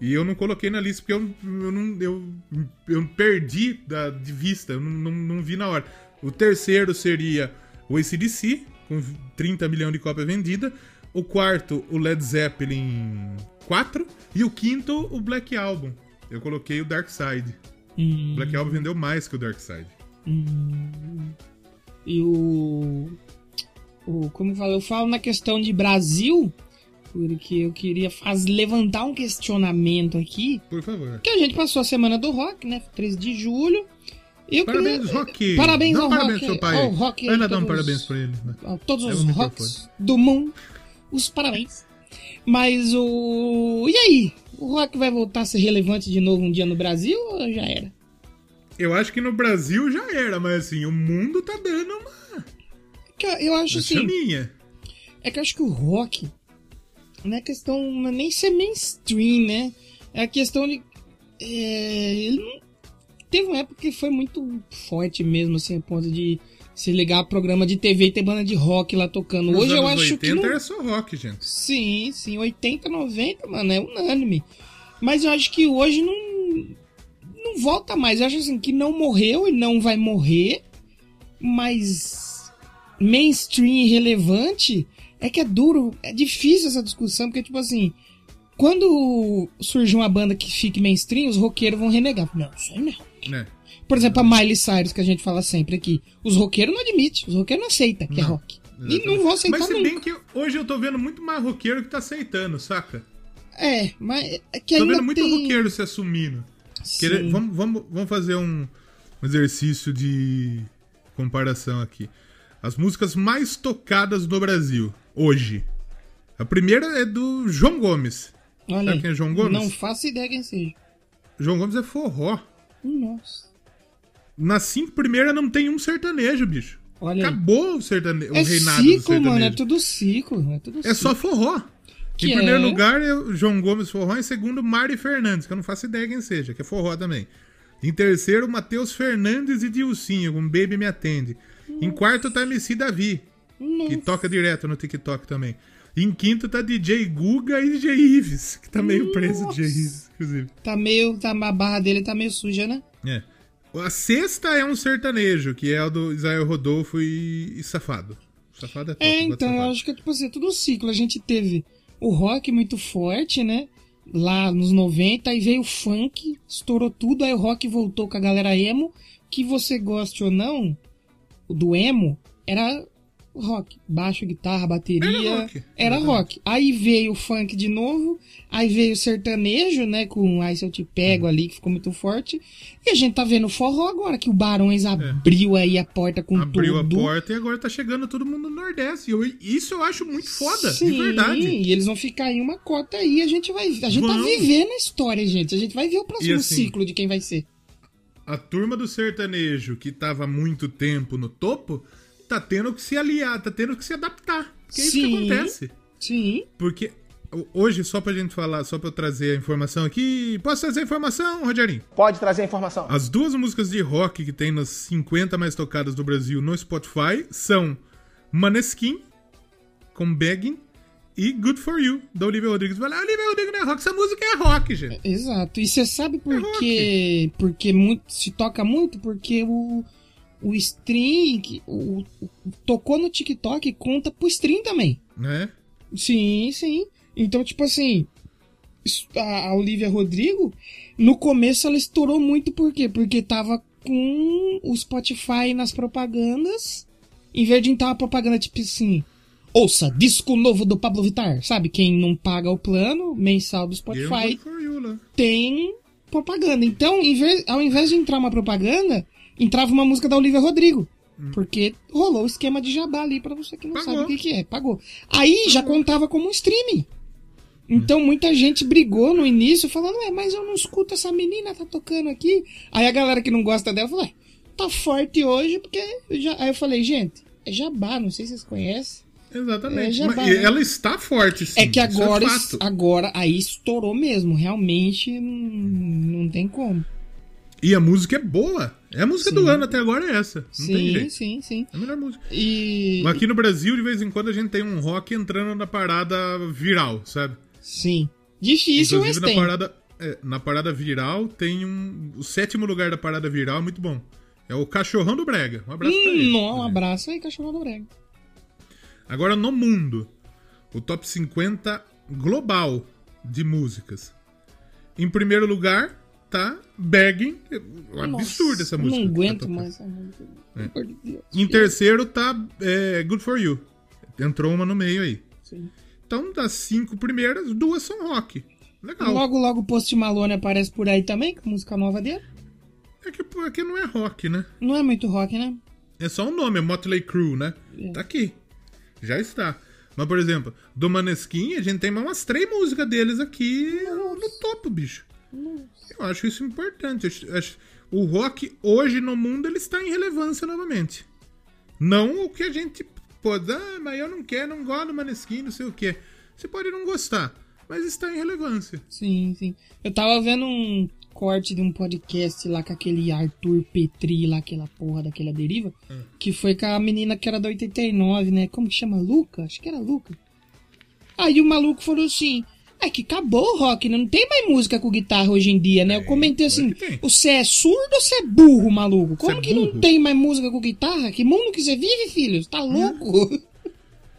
E eu não coloquei na lista porque eu, eu não. Eu, eu perdi da, de vista, eu não, não, não vi na hora. O terceiro seria o ACDC, com 30 milhões de cópias vendidas. O quarto, o Led Zeppelin 4. E o quinto, o Black Album. Eu coloquei o Dark Side. Hum, Black Album vendeu mais que o Dark Side. e o. o como eu falo? Eu falo na questão de Brasil, porque eu queria faz, levantar um questionamento aqui. Por favor. Que a gente passou a semana do rock, né? 13 de julho. Eu Parabéns, queria- Rock! Parabéns Dá ao parabéns rock. pai. ao rock aí, dar um parabéns pra ele. né? a todos Leva os rocks do mundo. Os parabéns. Mas o. E aí? O rock vai voltar a ser relevante de novo um dia no Brasil ou já era? Eu acho que no Brasil já era, mas assim, o mundo tá dando uma, Que eu- acho uma assim. chaminha. É que eu acho que o rock não é questão é nem ser mainstream, né? É a questão de. É, ele não- teve uma época que foi muito forte mesmo, assim, a ponto de se ligar a programa de TV e ter banda de rock lá tocando. Nos Hoje eu acho 80 que. Não... era só rock, gente. Sim, sim, 80, 90, mano, é unânime. Mas eu acho que hoje não. Não volta mais. Eu acho assim que não morreu e não vai morrer. Mas mainstream e relevante é que é duro, é difícil essa discussão, porque, tipo assim, quando surge uma banda que fique mainstream, os roqueiros vão renegar. Não, isso aí não é rock. Né? Por exemplo, a Miley Cyrus, que a gente fala sempre aqui. Os roqueiros não admitem, os roqueiros não aceitam que é Não, rock. E não vão aceitar Mas se nunca. bem que hoje eu tô vendo muito mais roqueiro que tá aceitando, saca? É, mas é que Tô ainda vendo muito tem... roqueiro se assumindo. Querer- vamos, vamos, vamos fazer um, um exercício de comparação aqui. As músicas mais tocadas no Brasil, hoje. A primeira é do João Gomes. Olha Sabe quem é João Gomes? Não faço ideia quem seja. João Gomes é forró. Nossa. Nas cinco primeiras não tem um sertanejo, bicho. Olha aí. Acabou o, sertane... É o reinado do ciclo, sertanejo. mano, é tudo ciclo. É, tudo É só forró. Que em primeiro é? lugar, é João Gomes Forró. Em segundo, Mari Fernandes, que eu não faço ideia quem seja, que é forró também. Em terceiro, Matheus Fernandes e Dilcinho, com Baby Me Atende. Em quarto, tá MC Davi, que toca direto no TikTok também. Em quinto, tá DJ Guga e DJ Ives, que tá meio preso, DJ Ives, inclusive. Tá meio. Tá, a barra dele tá meio suja, né? É. A sexta é um sertanejo, que é o do Israel Rodolfo e, e Safado. Safado é top. É, então, eu acho que tipo assim, é tudo ciclo. A gente teve o rock muito forte, né? Lá nos 90, aí veio o funk, estourou tudo, aí o rock voltou com a galera emo. Que você goste ou não, o do emo era rock. Baixo, guitarra, bateria. Era rock, Era rock. Aí veio o funk de novo, aí veio o sertanejo, né? Com Aí Se Eu Te Pego ali, que ficou muito forte. E a gente tá vendo o forró agora, que o Barões abriu aí a porta com É. Abriu tudo. a porta e agora tá chegando todo mundo no Nordeste. E eu- isso eu acho muito foda, Sim, de verdade. E eles vão ficar em uma cota aí, a gente vai. A gente tá Vão. vivendo a história, gente. A gente vai ver o próximo assim, ciclo de quem vai ser. A turma do sertanejo, que tava há muito tempo no topo, tá tendo que se aliar, tá tendo que se adaptar. Que é isso que Sim. acontece. Sim. Porque ho- hoje, só pra gente falar, só pra eu trazer a informação aqui. Posso trazer a informação, Rogerinho? Pode trazer a informação. As duas músicas de rock que tem nas 50 mais tocadas do Brasil no Spotify são Maneskin, com Begging, e Good For You, da Olivia Rodrigo. Vai lá, Olivia Rodrigo não é rock, essa música é rock, gente. Exato. E você sabe por É? Porque muito, se toca muito? Porque o, o stream, que- o, o- tocou no TikTok, conta pro stream também. Né? Sim, sim. Então, tipo assim, a a Olivia Rodrigo, no começo ela estourou muito, por quê? Porque tava com o Spotify nas propagandas, em vez de entrar uma propaganda tipo assim, ouça, disco novo do Pablo Vittar, sabe? Quem não paga o plano mensal do Spotify lá. tem propaganda. Então, ao invés de entrar uma propaganda, entrava uma música da Olivia Rodrigo. Porque rolou o esquema de jabá ali pra você que não Pagou. sabe o que, que é. Pagou. Aí já contava como um streaming. Então muita gente brigou no início falando, ué, mas eu não escuto essa menina, tá tocando aqui. Aí a galera que não gosta dela falou, ué, tá forte hoje, porque. já... Aí eu falei, gente, é jabá, não sei se vocês conhecem. É, Exatamente. já Mas- vai, e né? ela está forte, sim. É que agora, fato. agora aí estourou mesmo. Realmente não, não tem como. E a música é boa. É a música do Sim. ano até agora é essa. Não tem sim, jeito. sim, sim. É a melhor música. E. Mas aqui no Brasil, de vez em quando, a gente tem um rock entrando na parada viral, sabe? Sim. Difícil, mas Inclusive, na tem. parada, é, na parada viral tem um. O sétimo lugar da parada viral é muito bom. É o Cachorrão do Brega. Um abraço pra ele. Hum, um abraço aí, cachorro do brega. Agora no mundo, o top 50 global de músicas. Em primeiro lugar tá Begging. É um absurdo essa música. Não tá aguento mais essa música. Deus. Em terceiro tá é, Good For You. Entrou uma no meio aí. Sim. Então, das cinco primeiras, duas são rock. Legal. Logo, logo o Post Malone aparece por aí também, com música nova dele. É que aqui não é rock, né? Não é muito rock, né? É só um nome, é Motley Crue, né? É. Tá aqui. Já está. Mas, por exemplo, do Maneskin, a gente tem umas três músicas deles aqui no topo, bicho. Eu acho isso importante. Acho- acho- o rock hoje no mundo ele está em relevância novamente. Não o que a gente pode, ah, mas eu não quero, não gosto do Maneskin, não sei o quê. Você pode não gostar, mas está em relevância. Sim, sim. Eu tava vendo um corte de um podcast lá com aquele Arthur Petri lá, aquela porra daquela deriva, Hum. que foi com a menina que era da 89, né? Como que chama? Luca? Acho que era Luca. Aí o maluco falou assim. É que acabou o rock, né? Não tem mais música com guitarra hoje em dia, né? Eu comentei assim, você é surdo ou você é burro, maluco? Como é que não burro. tem mais música com guitarra? Que mundo que você vive, filho? Você tá Hum. louco? [LAUGHS]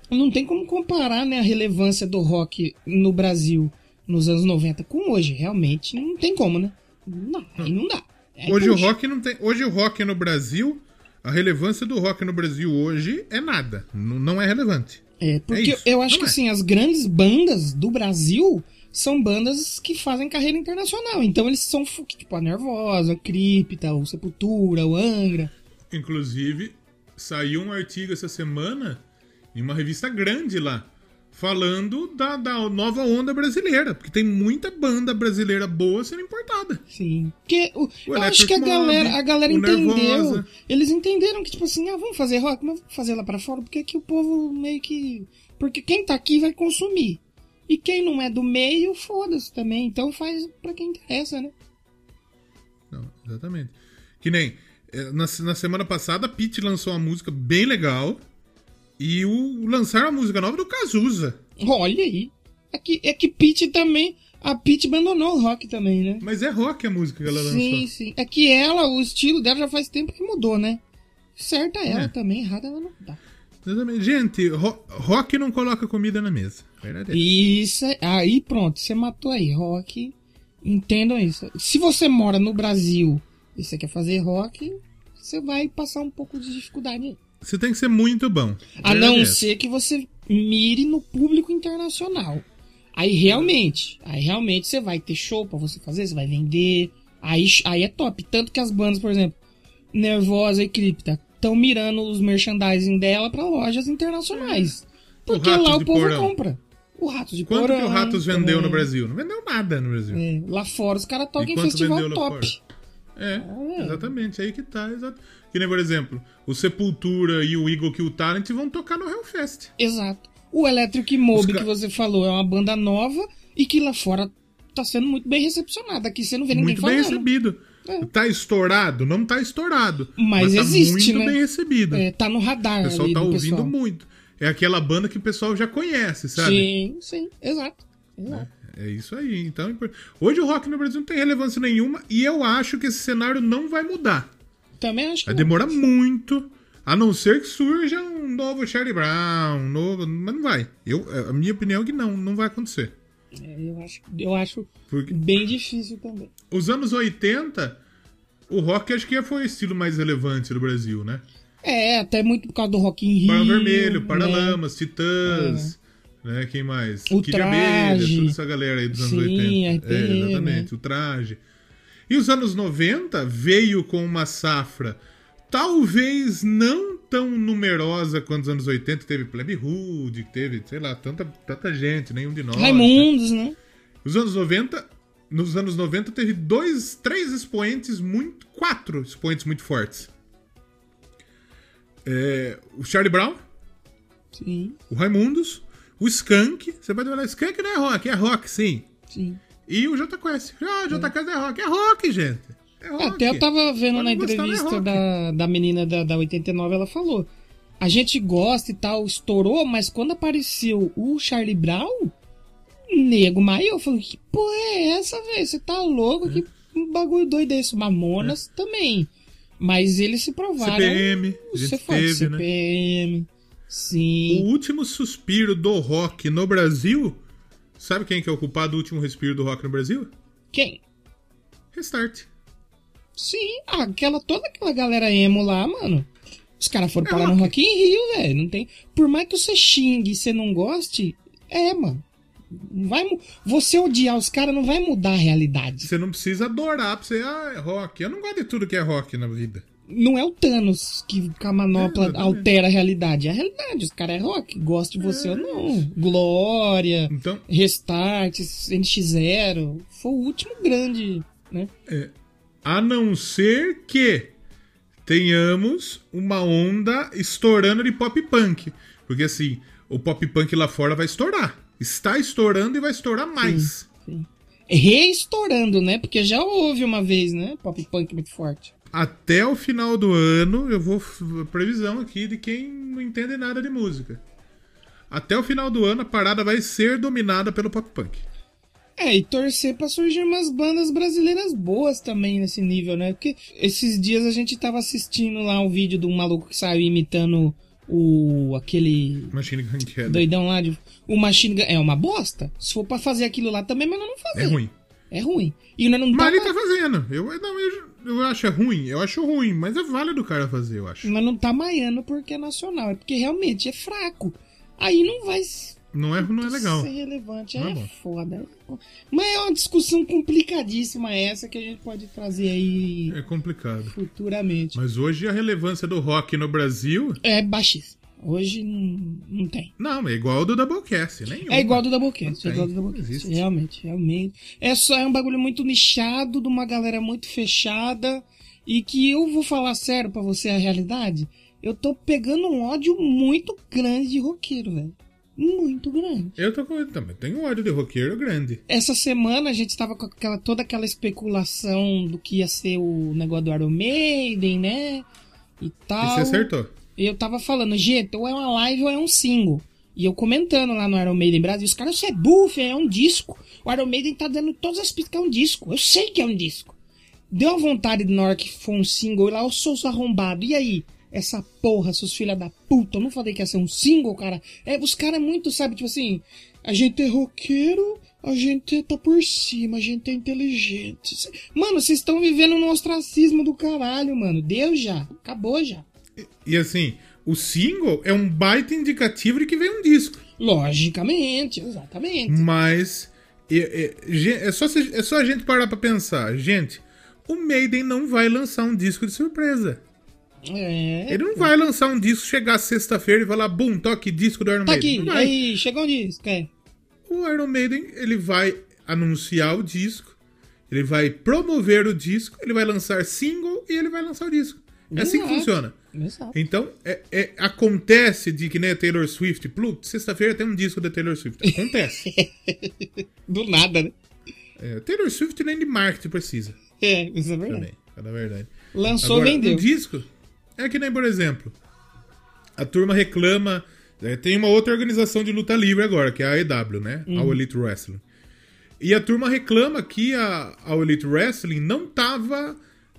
Não tem como comparar, né, a relevância do rock no Brasil nos anos 90 com hoje. Realmente não tem como, né? Não, aí não dá. Aí Hoje o rock não tem. Hoje o rock no Brasil, a relevância do rock no Brasil hoje é nada. Não é relevante. É, porque isso. eu acho Não que é. assim, as grandes bandas do Brasil são bandas que fazem carreira internacional. Então eles são tipo a Nervosa, a Cripta, o Sepultura, o Angra. Inclusive, saiu um artigo essa semana em uma revista grande lá, falando da, da nova onda brasileira, porque tem muita banda brasileira boa sendo importada. Sim. Porque o, O eu acho que a Electric galera, Mob, a galera entendeu. Nervosa. Eles entenderam que, tipo assim, ah, vamos fazer rock, mas vamos fazer lá pra fora, porque aqui o povo meio que. Porque quem tá aqui vai consumir. E quem não é do meio, foda-se também. Então faz pra quem interessa, né? Não, exatamente. Que nem, eh, na, na semana passada, a Pete lançou uma música bem legal. E o, lançaram a música nova do Cazuza. Olha aí. É que, é que Pete também. A Pete abandonou o rock também, né? Mas é rock a música que ela lançou. Sim, sim. É que ela, o estilo dela já faz tempo que mudou, né? Certa ela É. também, errada ela não tá. Gente, ro- rock não coloca comida na mesa. Verdade. Isso, é- aí pronto, você matou aí, rock. Entendam isso. Se você mora no Brasil e você quer fazer rock, você vai passar um pouco de dificuldade aí. Você tem que ser muito bom. A não é ser que você mire no público internacional. Aí realmente, aí realmente você vai ter show pra você fazer, você vai vender. Aí, aí é top. Tanto que as bandas, por exemplo, Nervosa e Cripta, estão mirando os merchandising dela pra lojas internacionais. Porque Ratos lá o povo Porão. compra. O Ratos de Quanto Porão. que o Ratos vendeu no também. Brasil? Não vendeu nada no Brasil. É, lá fora os caras tocam em festival top. É, é. exatamente. Aí que tá. Exato. Que nem, por exemplo, o Sepultura e o Eagle Kill Talent vão tocar no Hellfest. Exato. O Electric Mob Os que você falou é uma banda nova e que lá fora tá sendo muito bem recepcionada. Aqui você não vê ninguém muito bem falando. recebido. É. Tá estourado? Não tá estourado. Mas tá existe, muito né? bem recebido. É, tá no radar o pessoal tá do ouvindo pessoal. muito. É aquela banda que o pessoal já conhece, sabe? Sim, sim, exato. exato. É isso aí. Então, hoje o rock no Brasil não tem relevância nenhuma e eu acho que esse cenário não vai mudar. Também acho que Vai não. demorar muito, a não ser que surja um novo Charlie Brown, um novo, mas não vai. Eu, a minha opinião é que não, não vai acontecer. É, eu, acho, eu acho Porque bem difícil também. os anos 80, o rock acho que foi o estilo mais relevante do Brasil, né? É, até muito por causa do Rock in Rio. Barão Vermelho, né? Paralamas, Titãs, né? Quem mais? O Kid Abelha, Traje. toda essa galera aí dos anos Sim, 80. RPM, é, exatamente, o traje. E os anos 90 veio com uma safra talvez não tão numerosa quanto os anos 80, que teve Plebe Hood, teve, sei lá, tanta, tanta gente, nenhum de nós. né? Raimundos, né? Os anos 90, nos anos 90 teve dois, três expoentes muito, quatro expoentes muito fortes. É, o Charlie Brown, Sim, o Raimundos, o Skank. Você pode falar, Skank não é rock, é rock, sim. sim. E o J Quest. Ah, o J Quest é rock, é rock, gente. É rock. Até eu tava vendo Pode na é entrevista da, da menina da, da 89, ela falou. A gente gosta e tal, estourou, mas quando apareceu o Charlie Brown, nego maior, eu falei, que porra é essa, velho? Você tá louco? Que bagulho doido é esse? Mamonas também. Mas eles se provaram. CPM, Você fala teve, né? CPM. O Sim. último suspiro do rock no Brasil. Sabe quem que é o culpado do último respiro do rock no Brasil? Quem? Restart. Sim, aquela, toda aquela galera emo lá, mano. Os caras foram É parar no rock. Rock in Rio, velho. Não tem. Por mais que você xingue e você não goste, é, mano. Vai, você odiar os caras não vai mudar a realidade. Você não precisa adorar pra você, ah, é rock. Eu não gosto de tudo que é rock na vida. Não é o Thanos que com a manopla É, altera a realidade. É a realidade. Os caras é rock. Goste de você ou não. Glória, Então, Restart, NX0. Foi o último grande, né? a não ser que tenhamos uma onda estourando de pop punk. Porque assim, o pop punk lá fora vai estourar. Está estourando e vai estourar mais. Reestourando, né? Porque já houve uma vez, né? Pop punk muito forte. Até o final do ano, eu vou. Previsão aqui de quem não entende nada de música. Até o final do ano, a parada vai ser dominada pelo pop punk. É, e torcer pra surgir umas bandas brasileiras boas também nesse nível, né? Porque esses dias a gente tava assistindo lá um vídeo de um maluco que saiu imitando o. aquele. Machine Gun Kelly. doidão lá de. O Machine Gun. É uma bosta. Se for pra fazer aquilo lá também, mas não fazer. É ruim. É ruim. E nós não Mas ele tá fazendo. Eu, não, eu, eu acho é ruim. Eu acho ruim, mas é válido o cara fazer, eu acho. Mas não tá maiando porque é nacional. É porque realmente é fraco. Aí não vai Não é, não é legal. ser relevante. Não é é foda. Mas é uma discussão complicadíssima essa que a gente pode trazer aí É complicado. futuramente. Mas hoje a relevância do rock no Brasil É baixíssimo. Hoje não, não tem. Não, é igual ao do Doublecast, nenhum. É igual do Doublecast, é igual do tem, não Doublecast. Realmente, realmente. É só é um bagulho muito nichado, de uma galera muito fechada. E que eu vou falar sério pra você a realidade. Eu tô pegando um ódio muito grande de roqueiro, velho. Muito grande. Eu tô com também. Tenho ódio de roqueiro grande. Essa semana a gente tava com aquela, toda aquela especulação do que ia ser o negócio do Iron Maiden, né? E E tal. você acertou. Eu tava falando, gente, ou é uma live ou é um single. E eu comentando lá no Iron Maiden Brasil, os caras, isso é buff, é um disco. O Iron Maiden tá dando todas as pistas que é um disco. Eu sei que é um disco. Deu a vontade na hora que for um single, lá eu sou arrombado. E aí? Essa porra, seus filha da puta, eu não falei que ia ser um single, cara. É, os caras é muito, sabe, tipo assim, a gente é roqueiro, a gente tá por cima, a gente é inteligente. Mano, vocês estão vivendo no ostracismo do caralho, mano. Deu já. Acabou já. E assim, o single é um baita indicativo de que vem um disco. Logicamente, exatamente. Mas é, é, é só, é só a gente parar pra pensar. Gente, o Maiden não vai lançar um disco de surpresa. É. Ele não vai lançar um disco, chegar sexta-feira e falar, bum, toque disco do Iron Tá Maiden. aqui, Não vai. aí, chegou um disco, é. O Iron Maiden, ele vai anunciar o disco, ele vai promover o disco, ele vai lançar single e ele vai lançar o disco. É assim que funciona. Exato. Então, é- é- acontece de que nem a Taylor Swift, sexta-feira tem um disco da Taylor Swift. Acontece. [LAUGHS] Do nada, né? É, Taylor Swift nem de marketing precisa É, isso é verdade. também, a verdade. Lançou, Agora, vendeu. um disco é que nem, por exemplo, a turma reclama. é, tem uma outra organização de luta livre agora, que é a AEW, né? Uhum. A Elite Wrestling. E a turma reclama que a, a Elite Wrestling não tava.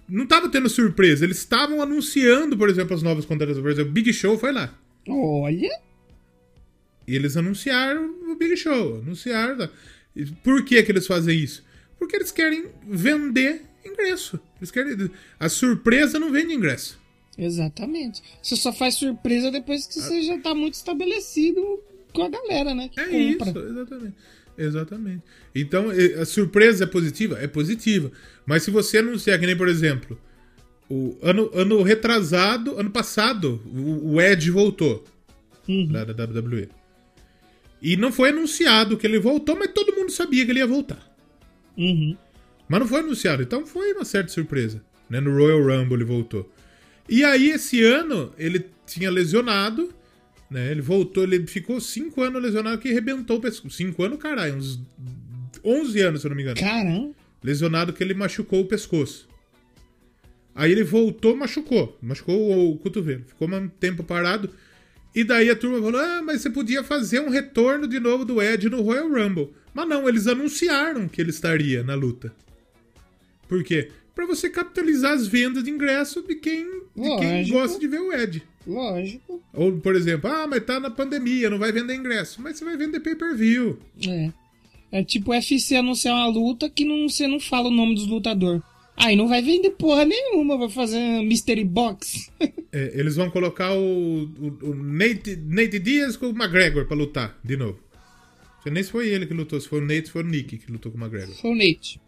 Não tava tendo surpresa. Eles estavam anunciando, por exemplo, as novas contratações. Por exemplo, Big Show foi lá. Olha. E eles anunciaram o Big Show. Anunciaram. Por que, que eles fazem isso? Porque eles querem vender ingresso. Eles querem. A surpresa não vende ingresso. Exatamente. Você só faz surpresa depois que você já tá muito estabelecido com a galera, né? Que É compra. isso, exatamente. Exatamente. Então, a surpresa é positiva? É positiva. Mas se você anunciar, que nem, por exemplo, o ano, ano retrasado, ano passado, o, o Ed voltou Uhum. da, da WWE. E não foi anunciado que ele voltou, mas todo mundo sabia que ele ia voltar. Uhum. Mas não foi anunciado, então foi uma certa surpresa. Né? No Royal Rumble ele voltou. E aí, esse ano, ele tinha lesionado, né? Ele voltou, ele ficou 5 anos lesionado que arrebentou o pescoço. 5 anos, caralho, uns 11 anos, se eu não me engano. Caramba. Lesionado que ele machucou o pescoço. Aí ele voltou, machucou. Machucou o cotovelo. Ficou um tempo parado. E daí a turma falou: Ah, mas você podia fazer um retorno de novo do Ed no Royal Rumble. Mas não, eles anunciaram que ele estaria na luta. Por quê? Pra você capitalizar as vendas de ingresso de quem, de quem gosta de ver o Ed. Lógico. Ou, por exemplo, ah, mas tá na pandemia, não vai vender ingresso. Mas você vai vender pay-per-view. É. É tipo o UFC anunciar uma luta que não, você não fala o nome dos lutadores. Aí não vai vender porra nenhuma, vai fazer mystery box. [LAUGHS] É, eles vão colocar o, o, o Nate, Nate Diaz com o McGregor pra lutar de novo. Não sei nem se foi ele que lutou, se foi o Nate, foi o Nick que lutou com o McGregor. Foi o Nate.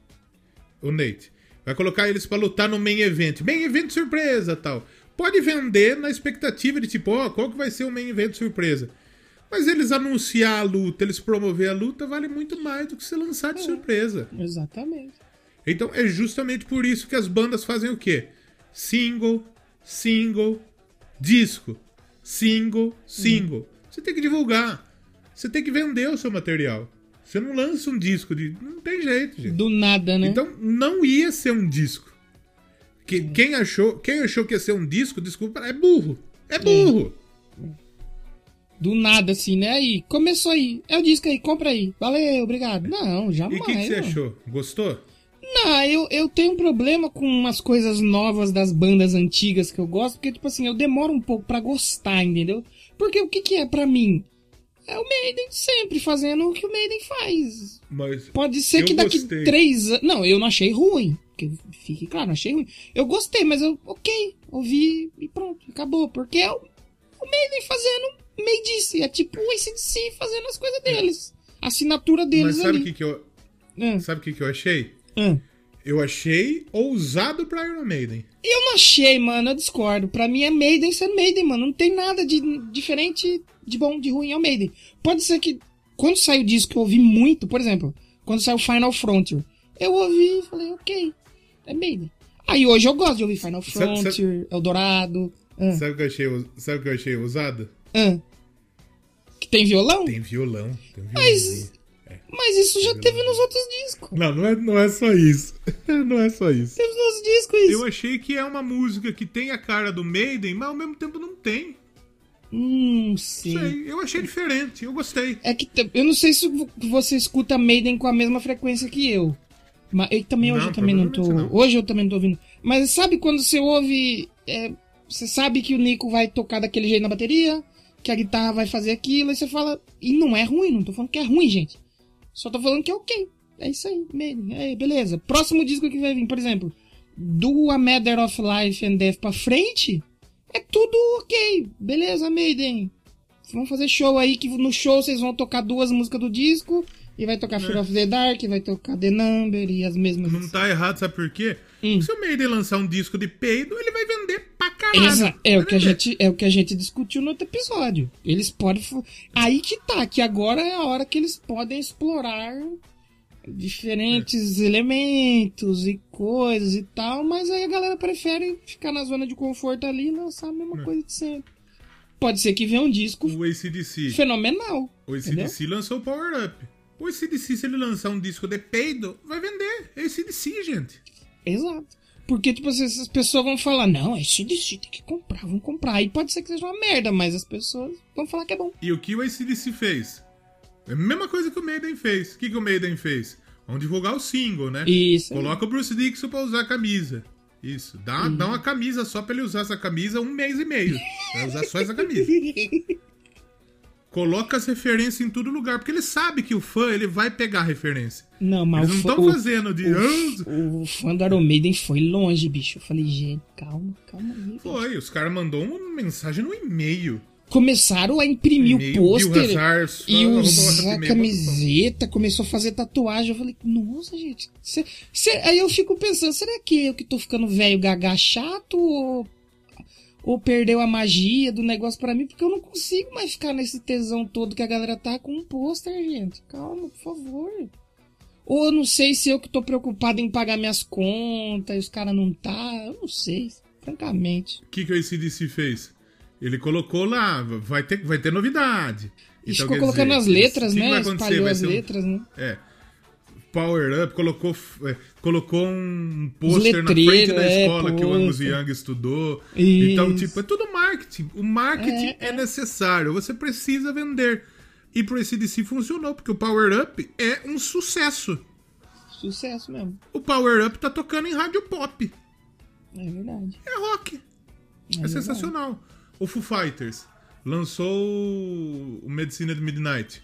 O Nate. Vai colocar eles pra lutar no main event. Main event surpresa tal. Pode vender na expectativa de tipo, ó, qual que vai ser o main event surpresa. Mas eles anunciar a luta, eles promover a luta, vale muito mais do que se lançar de surpresa. Exatamente. Então é justamente por isso que as bandas fazem o quê? Single, single, disco, single, single. Você tem que divulgar. Você tem que vender o seu material. Você não lança um disco de. Não tem jeito, gente. Do nada, né? Então não ia ser um disco. Que, quem, achou, quem achou que ia ser um disco, desculpa, é burro. É burro. Do nada, assim, né? Aí, começou aí. É o disco aí, compra aí. Valeu, obrigado. Não, E jamais. o que, que você achou? Gostou? Não, eu, eu tenho um problema com umas coisas novas das bandas antigas que eu gosto, porque, tipo assim, eu demoro um pouco pra gostar, entendeu? Porque o que que é pra mim? É o Maiden sempre fazendo o que o Maiden faz. Mas. Pode ser que daqui gostei. três anos... Não, eu não achei ruim. Que fique claro, não achei ruim. Eu gostei, mas eu... Ok, ouvi e pronto, acabou. Porque é o, o Maiden fazendo Maidice. É tipo o ACDC fazendo as coisas deles. A assinatura deles Mas sabe o que, que eu. Ah, Sabe o que, que eu achei? ah. Eu achei ousado pra Iron Maiden. Eu não achei, mano, eu discordo. Pra mim é Maiden sendo Maiden, mano. Não tem nada de diferente de bom, de ruim ao Maiden. Pode ser que quando saiu o disco eu ouvi muito, por exemplo, quando saiu Final Frontier, eu ouvi e falei, ok, é Maiden. Aí hoje eu gosto de ouvir Final Sabe- sabe- Frontier, Eldorado. Ah, Sabe o que eu achei, sabe o que eu achei ousado? ah. Que tem violão? Tem violão. Tem um Mas, violãozinho. mas isso já teve nos outros discos. Não, não é, não é só isso. [LAUGHS] não é só isso. Teve nos outros discos isso. Eu achei que é uma música que tem a cara do Maiden, mas ao mesmo tempo não tem. Hum, sei. Sei, eu achei diferente, eu gostei. É que eu não sei se vo- você escuta Maiden com a mesma frequência que eu. Mas eu também hoje Não, eu também não tô. não. Hoje eu também não tô ouvindo. Mas sabe quando você ouve. é, você sabe que o Nico vai tocar daquele jeito na bateria, que a guitarra vai fazer aquilo, e você fala. E não é ruim, não tô falando que é ruim, gente. Só tô falando que é ok. É isso aí, Maiden. É, beleza. Próximo disco que vai vir, por exemplo, do A Matter of Life and Death pra frente, é tudo ok. Beleza, Maiden. Vamos fazer show aí, que no show vocês vão tocar duas músicas do disco. E vai tocar Fear of the Dark, vai tocar The Number e as mesmas. Não tá errado, sabe por quê? Hum. Se o Maiden lançar um disco de peido, ele vai vender pra caralho. É, o que a gente, é o que a gente discutiu no outro episódio. Eles podem. Aí que tá, que agora é a hora que eles podem explorar diferentes elementos e coisas e tal, mas aí a galera prefere ficar na zona de conforto ali e lançar a mesma coisa de sempre. Pode ser que venha um disco O ACDC. fenomenal. O ACDC lançou o Power Up. O ACDC, se ele lançar um disco de peido, vai vender. É ACDC, gente. Exato. Porque, tipo assim, essas pessoas vão falar, não, esse DC tem que comprar, vamos comprar. Aí pode ser que seja uma merda, mas as pessoas vão falar que é bom. E o que o ACDC fez? É a mesma coisa que o Maiden fez. O que, que o Maiden fez? Vamos divulgar o single, né? Isso. Coloca o Bruce Dixon pra usar a camisa. Isso. Dá, dá uma camisa só pra ele usar essa camisa um mês e meio. Vai usar só essa camisa. [LAUGHS] Coloca as referências em todo lugar, porque ele sabe que o fã ele vai pegar a referência. Não, mas Eles não o estão o- fazendo de. "Ah, O, o fã do Iron Maiden foi longe, bicho. Eu falei, gente, calma, calma aí. Foi, os caras mandou uma mensagem no e-mail. Começaram a imprimir o pôster e usar hotmail.com. camiseta, começou a fazer tatuagem. Eu falei, nossa, gente. cê- cê- Aí eu fico pensando, será que eu que tô ficando velho gaga chato ou, ou perdeu a magia do negócio pra mim? Porque eu não consigo mais ficar nesse tesão todo que a galera tá com um pôster, gente. Calma, por favor. Ou eu não sei se eu que tô preocupado em pagar minhas contas e os caras não tá. Eu não sei, francamente. O que, que o ACDC fez? Ele colocou lá, vai ter, vai ter novidade. E Então, ficou colocando dizer, as letras, né? vai? Espalhou Vai as um- letras, né? É. Power Up, colocou, é, colocou um pôster na frente da é, escola que o Angus. Young estudou. Isso. Então, tipo, é tudo marketing. O marketing É, é, necessário, você precisa vender. E pro ACDC funcionou, porque o Power Up é um sucesso. Sucesso mesmo. O Power Up tá tocando em rádio pop. É verdade. É rock. É, verdade. sensacional. O Foo Fighters lançou o Medicina de Midnight.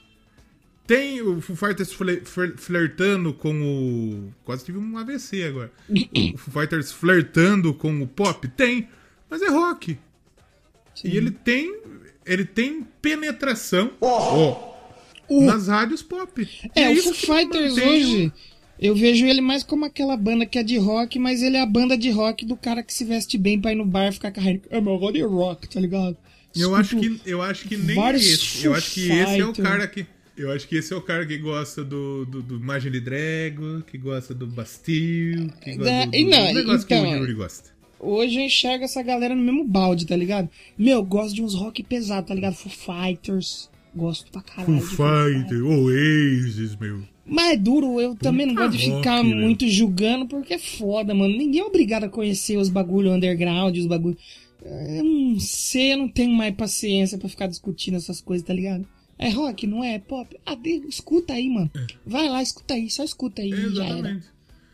Tem o Foo Fighters fle- fler- flertando com o. Quase tive um AVC agora. [CLEARS THROAT] o Foo Fighters flertando com o pop? Tem, mas é rock. E ele tem. Ele tem penetração ó, nas rádios pop. É, E o Foo Fighters hoje, eu vejo ele mais como aquela banda que é de rock, mas ele é a banda de rock do cara que se veste bem pra ir no bar e ficar carregando. É meu de rock, tá ligado? Eu Escuto acho que, eu acho que nem esse. Eu acho que esse é o cara que. Eu acho que esse é o cara que gosta do, do, do Imagine Drago, que gosta do Bastille, que gosta É, do, do, não, do negócio então, que o Yuri gosta. Hoje eu enxergo essa galera no mesmo balde, tá ligado? Meu, eu gosto de uns rock pesados, tá ligado? Foo Fighters. Gosto pra caralho. Foo de Foo Fighter, Oasis, meu. Mas é duro, eu também não Puta gosto de rock, ficar velho. muito julgando, porque é foda, mano. Ninguém é obrigado a conhecer os bagulho underground, os bagulho. Eu não sei, eu não tenho mais paciência pra ficar discutindo essas coisas, tá ligado? É rock, não é? É pop? De- escuta aí, mano. Vai lá, escuta aí, só escuta aí. Exatamente.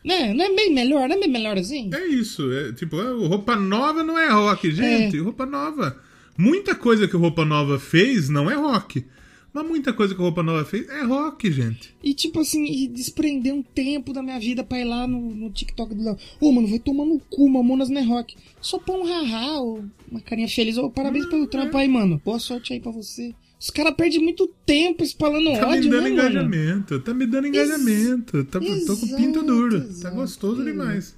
Né? Não é bem melhor, não é bem melhor assim? É isso. É, tipo, é, Roupa Nova não é rock, gente. Roupa Nova. Muita coisa que o Roupa Nova fez não é rock. Mas muita coisa que o Roupa Nova fez é rock, gente. E tipo assim, e desprender um tempo da minha vida pra ir lá no, no TikTok do Léo. Ô, mano, vai tomar no cu, Mamonas não é rock. Só põe um haha, ou uma carinha feliz. Ô, parabéns pelo trampo aí, mano. Boa sorte aí pra você. Os caras perdem muito tempo espalhando Tá me ódio, dando né, mano? engajamento, tá me dando engajamento. Tá, tô com pinto Exato, duro. Tá exato. gostoso demais.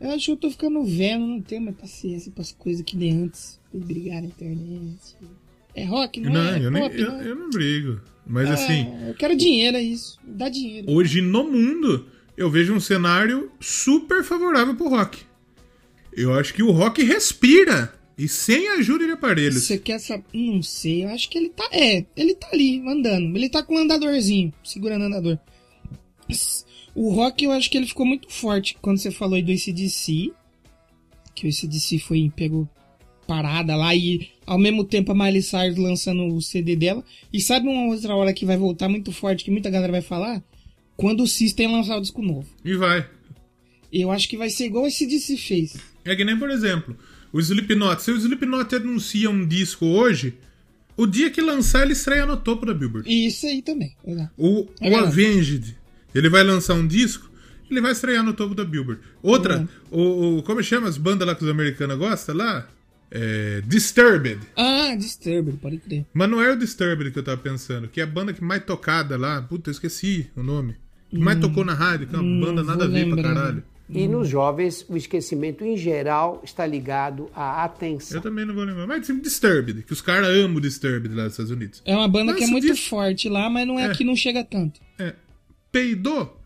Eu acho que eu tô ficando velho, não tenho mais paciência pras coisas que de antes. De brigar na internet. É rock, não, Não, é? eu, nem, pop, não é? eu não brigo. Mas É, assim, Eu quero dinheiro, é isso. Dá dinheiro. hoje no mundo, eu vejo um cenário super favorável pro rock. Eu acho que o rock respira. E sem ajuda de aparelhos. Você quer saber? Não sei, eu acho que ele tá. É, ele tá ali, andando. Ele tá com um andadorzinho, segurando o andador. O rock, eu acho que ele ficou muito forte quando você falou aí do ACDC. Que o ACDC foi, pegou parada lá e ao mesmo tempo a Miley Cyrus lançando o CD dela. E sabe uma outra hora que vai voltar muito forte, que muita galera vai falar? Quando o System lançar o disco novo. E vai. Eu acho que vai ser igual o ACDC fez. É que nem, por exemplo, o Slipknot. Se o Slipknot anuncia um disco hoje, o dia que lançar ele estreia no topo da Billboard. E isso aí também. exato. O, É o. Avenged, ele vai lançar um disco, ele vai estrear no topo da Billboard. Outra, É. o, o- como chama as bandas lá que os americanos gostam lá? É, Disturbed. Ah, Disturbed, pode crer. Mas não é o Disturbed que eu tava pensando, que é a banda que mais tocada lá. Puta, eu esqueci o nome. Que mais tocou na rádio, que é uma Hum, banda nada a ver pra caralho. E nos jovens, o esquecimento em geral está ligado à Eu atenção. também não vou lembrar. Mas tipo, Disturbed, que os caras amam o Disturbed lá nos Estados Unidos. É uma banda que é muito disso- forte lá, mas não é, É. que não chega tanto. É, peidou,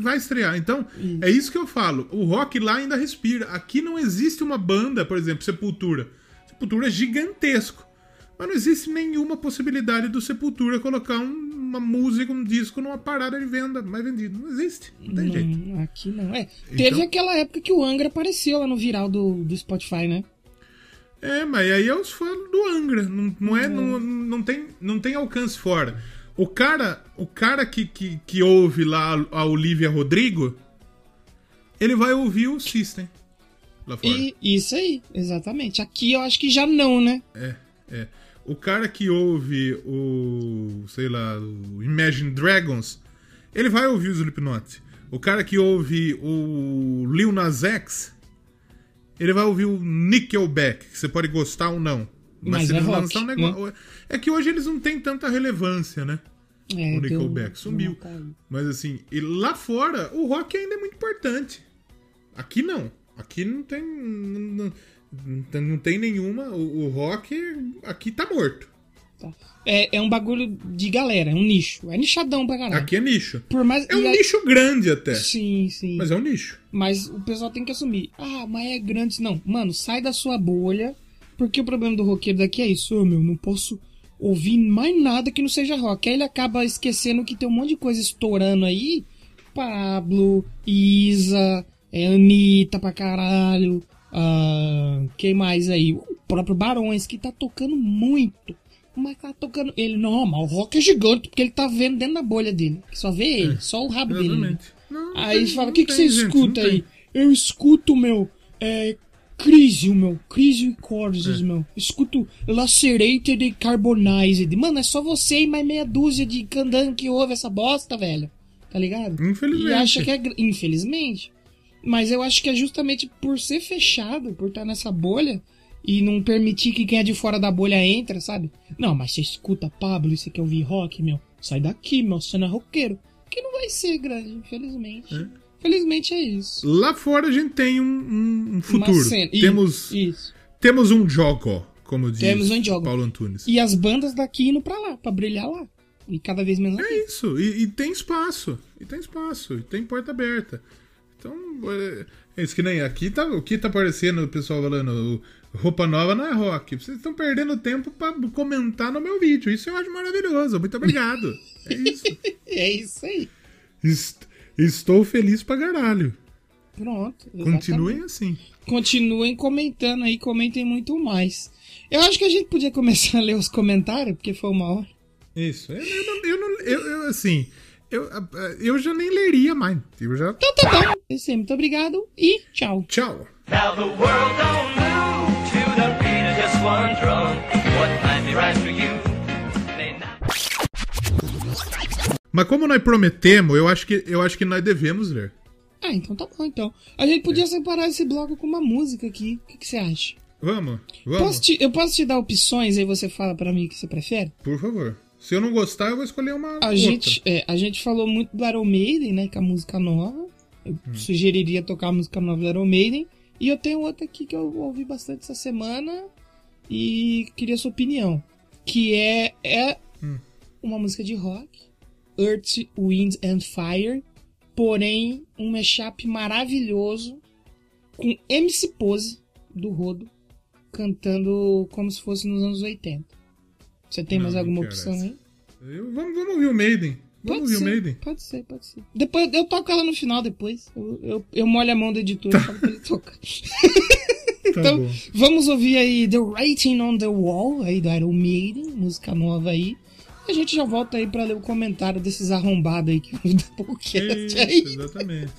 vai estrear. Então, é isso que eu falo. O rock lá ainda respira. Aqui não existe uma banda, por exemplo, Sepultura. Sepultura é gigantesco. Mas não existe nenhuma possibilidade do Sepultura colocar um- uma música, um disco numa parada de venda mais vendido. Não existe. Não tem jeito. Hum, aqui não. É. Teve Então- aquela época que o Angra apareceu lá no viral do, do Spotify, né? É, mas aí é os fãs do Angra. Não, não é, não, não, tem, não tem alcance fora. O cara, o cara que, que, que ouve lá a Olivia Rodrigo, ele vai ouvir o System lá fora. E isso aí, exatamente. Aqui eu acho que já não, né? É, é. O cara que ouve o, sei lá, o Imagine Dragons, ele vai ouvir o Slipknot. O cara que ouve o Lil Nas X, ele vai ouvir o Nickelback, que você pode gostar ou não. Mas, Mas se é eles rock, lançar um negócio... É que hoje eles não têm tanta relevância, né? É, o Nickelback sumiu. Mas assim, e lá fora, o rock ainda é muito importante. Aqui não. Aqui não tem. Não, não- não tem- não tem nenhuma. O, o rock aqui tá morto. Tá. É, é um bagulho de galera, é um nicho. É nichadão pra caralho. Aqui é nicho. Por mais... É um aí- nicho grande até. Sim, sim. Mas é um nicho. Mas o pessoal tem que assumir. Ah, mas é grande. Não, mano, sai da sua bolha. Porque o problema do roqueiro daqui é isso. Ô, meu, não posso ouvir mais nada que não seja rock. Aí ele acaba esquecendo que tem um monte de coisa estourando aí. Pablo, Isa, é, Anitta pra caralho. Ah, quem mais aí? O próprio Barões, que tá tocando muito. Mas tá tocando. Ele, não, mas o rock é gigante, porque ele tá vendo dentro da bolha dele. Só vê ele, só o rabo dele. né? Exatamente. Não, não Aí tem- fala, o que, que você gente, escuta aí? tem. Eu escuto, meu, é. Crisium, meu. Crisium Corses, É. meu. Escuto Lacerated e Carbonized. Mano, é só você e mais meia dúzia de candango que ouve essa bosta, velho. Tá ligado? Infelizmente. E acha que é. Infelizmente. Mas eu acho que é justamente por ser fechado, por estar nessa bolha e não permitir que quem é de fora da bolha entre, sabe? Não, mas você escuta Pablo e você quer ouvir rock, meu. Sai daqui, meu. Você não é roqueiro. Que não vai ser grande, infelizmente. É. Felizmente é isso. Lá fora a gente tem um, um- um futuro. Temos, Isso. temos um jogo, como diz Temos um jogo. Paulo Antunes. E as bandas daqui indo pra lá, pra brilhar lá. E cada vez menos aqui. É isso, e, e tem espaço, e tem espaço, e tem porta aberta. Então, é, é isso que nem aqui tá, o que tá aparecendo o pessoal falando, roupa nova não é rock. Vocês estão perdendo tempo pra comentar no meu vídeo. Isso eu acho maravilhoso. Muito obrigado. [LAUGHS] É isso. É isso aí. Est- estou feliz pra caralho. Pronto. Continuem exatamente. assim. Continuem comentando aí, comentem muito mais. Eu acho que a gente podia começar [LAUGHS] a ler os comentários, porque foi uma hora. Isso. Eu, eu, eu- eu, assim, eu, eu já nem leria mais. Eu já. Então tá bom. É Muito obrigado e tchau. Tchau. Now the world don't move to the beat of just one drum. What might be right for you may not. Mas como nós prometemos, eu acho que, eu acho que nós devemos ler. Ah, então tá bom então. A gente podia separar esse bloco com uma música aqui. O que, que você acha? Vamos, vamos. Posso te- eu posso te dar opções aí você fala pra mim o que você prefere? Por favor. Se eu não gostar, eu vou escolher uma A outra. gente, é, a gente falou muito do Iron Maiden, né? Com a música nova. Eu Hum. sugeriria tocar a música nova do Iron Maiden. E eu tenho outra aqui que eu ouvi bastante essa semana e queria sua opinião. Que é, é Hum. uma música de rock. Earth, Wind and Fire. Porém, um mashup maravilhoso com MC Pose do Rodo cantando como se fosse nos anos 80. Você tem Não, mais alguma opção essa. aí? Eu- vamos, vamos ouvir o Maiden. Vamos Pode ouvir o ser, Maiden. pode ser, pode ser. Depois eu toco ela no final depois. Eu, eu, eu molho a mão do editor e falo pra ele [LAUGHS] tocar. Tá [LAUGHS] então, vamos ouvir aí The Writing on the Wall, aí do Iron Maiden, música nova aí. E a gente já volta aí pra ler o comentário desses arrombados aí que [LAUGHS] o Isso, aí. exatamente.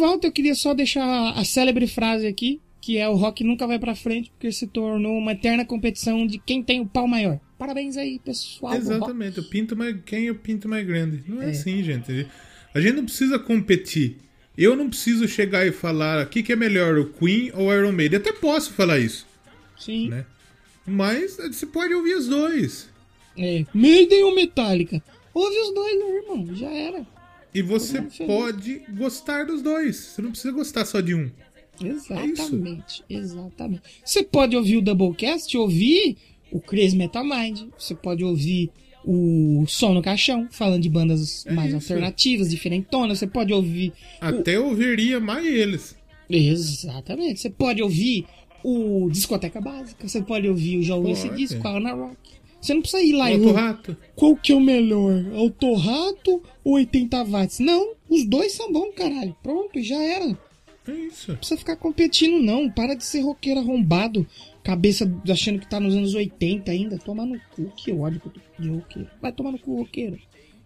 Volta. Eu queria só deixar a célebre frase aqui, que é o rock nunca vai pra frente porque se tornou uma eterna competição de quem tem o pau maior. Parabéns aí, pessoal. Exatamente, o pinto mais. Quem é o pinto mais grande? Não é, É. assim, gente. A gente não precisa competir. Eu não preciso chegar e falar o que, que é melhor, o Queen ou o Iron Maiden. Até posso falar isso, Sim. né? Mas você pode ouvir os dois. É. Maiden ou Metallica? Ouve os dois, meu irmão. Já era. E você pode gostar dos dois. Você não precisa gostar só de um. Exatamente, exatamente. Você pode ouvir o Doublecast, ouvir o Crazy Metal Mind. Você pode ouvir o Som no Caixão, falando de bandas É mais isso. alternativas, diferentonas. Você pode ouvir. Até ouviria mais eles. Exatamente. Você pode ouvir o Discoteca Básica. Você pode ouvir o João esse Pode. disco, a Ana Rock. Você não precisa ir lá O e outro rato. qual que é o melhor? Autorrato ou 80 watts? Não, os dois são bons, caralho. Pronto, já era. É isso. Não precisa ficar competindo, não. Para de ser roqueiro arrombado. Cabeça achando que tá nos anos 80 ainda. Toma no cu. Que ódio que eu tô de roqueiro. Vai tomar no cu, roqueiro.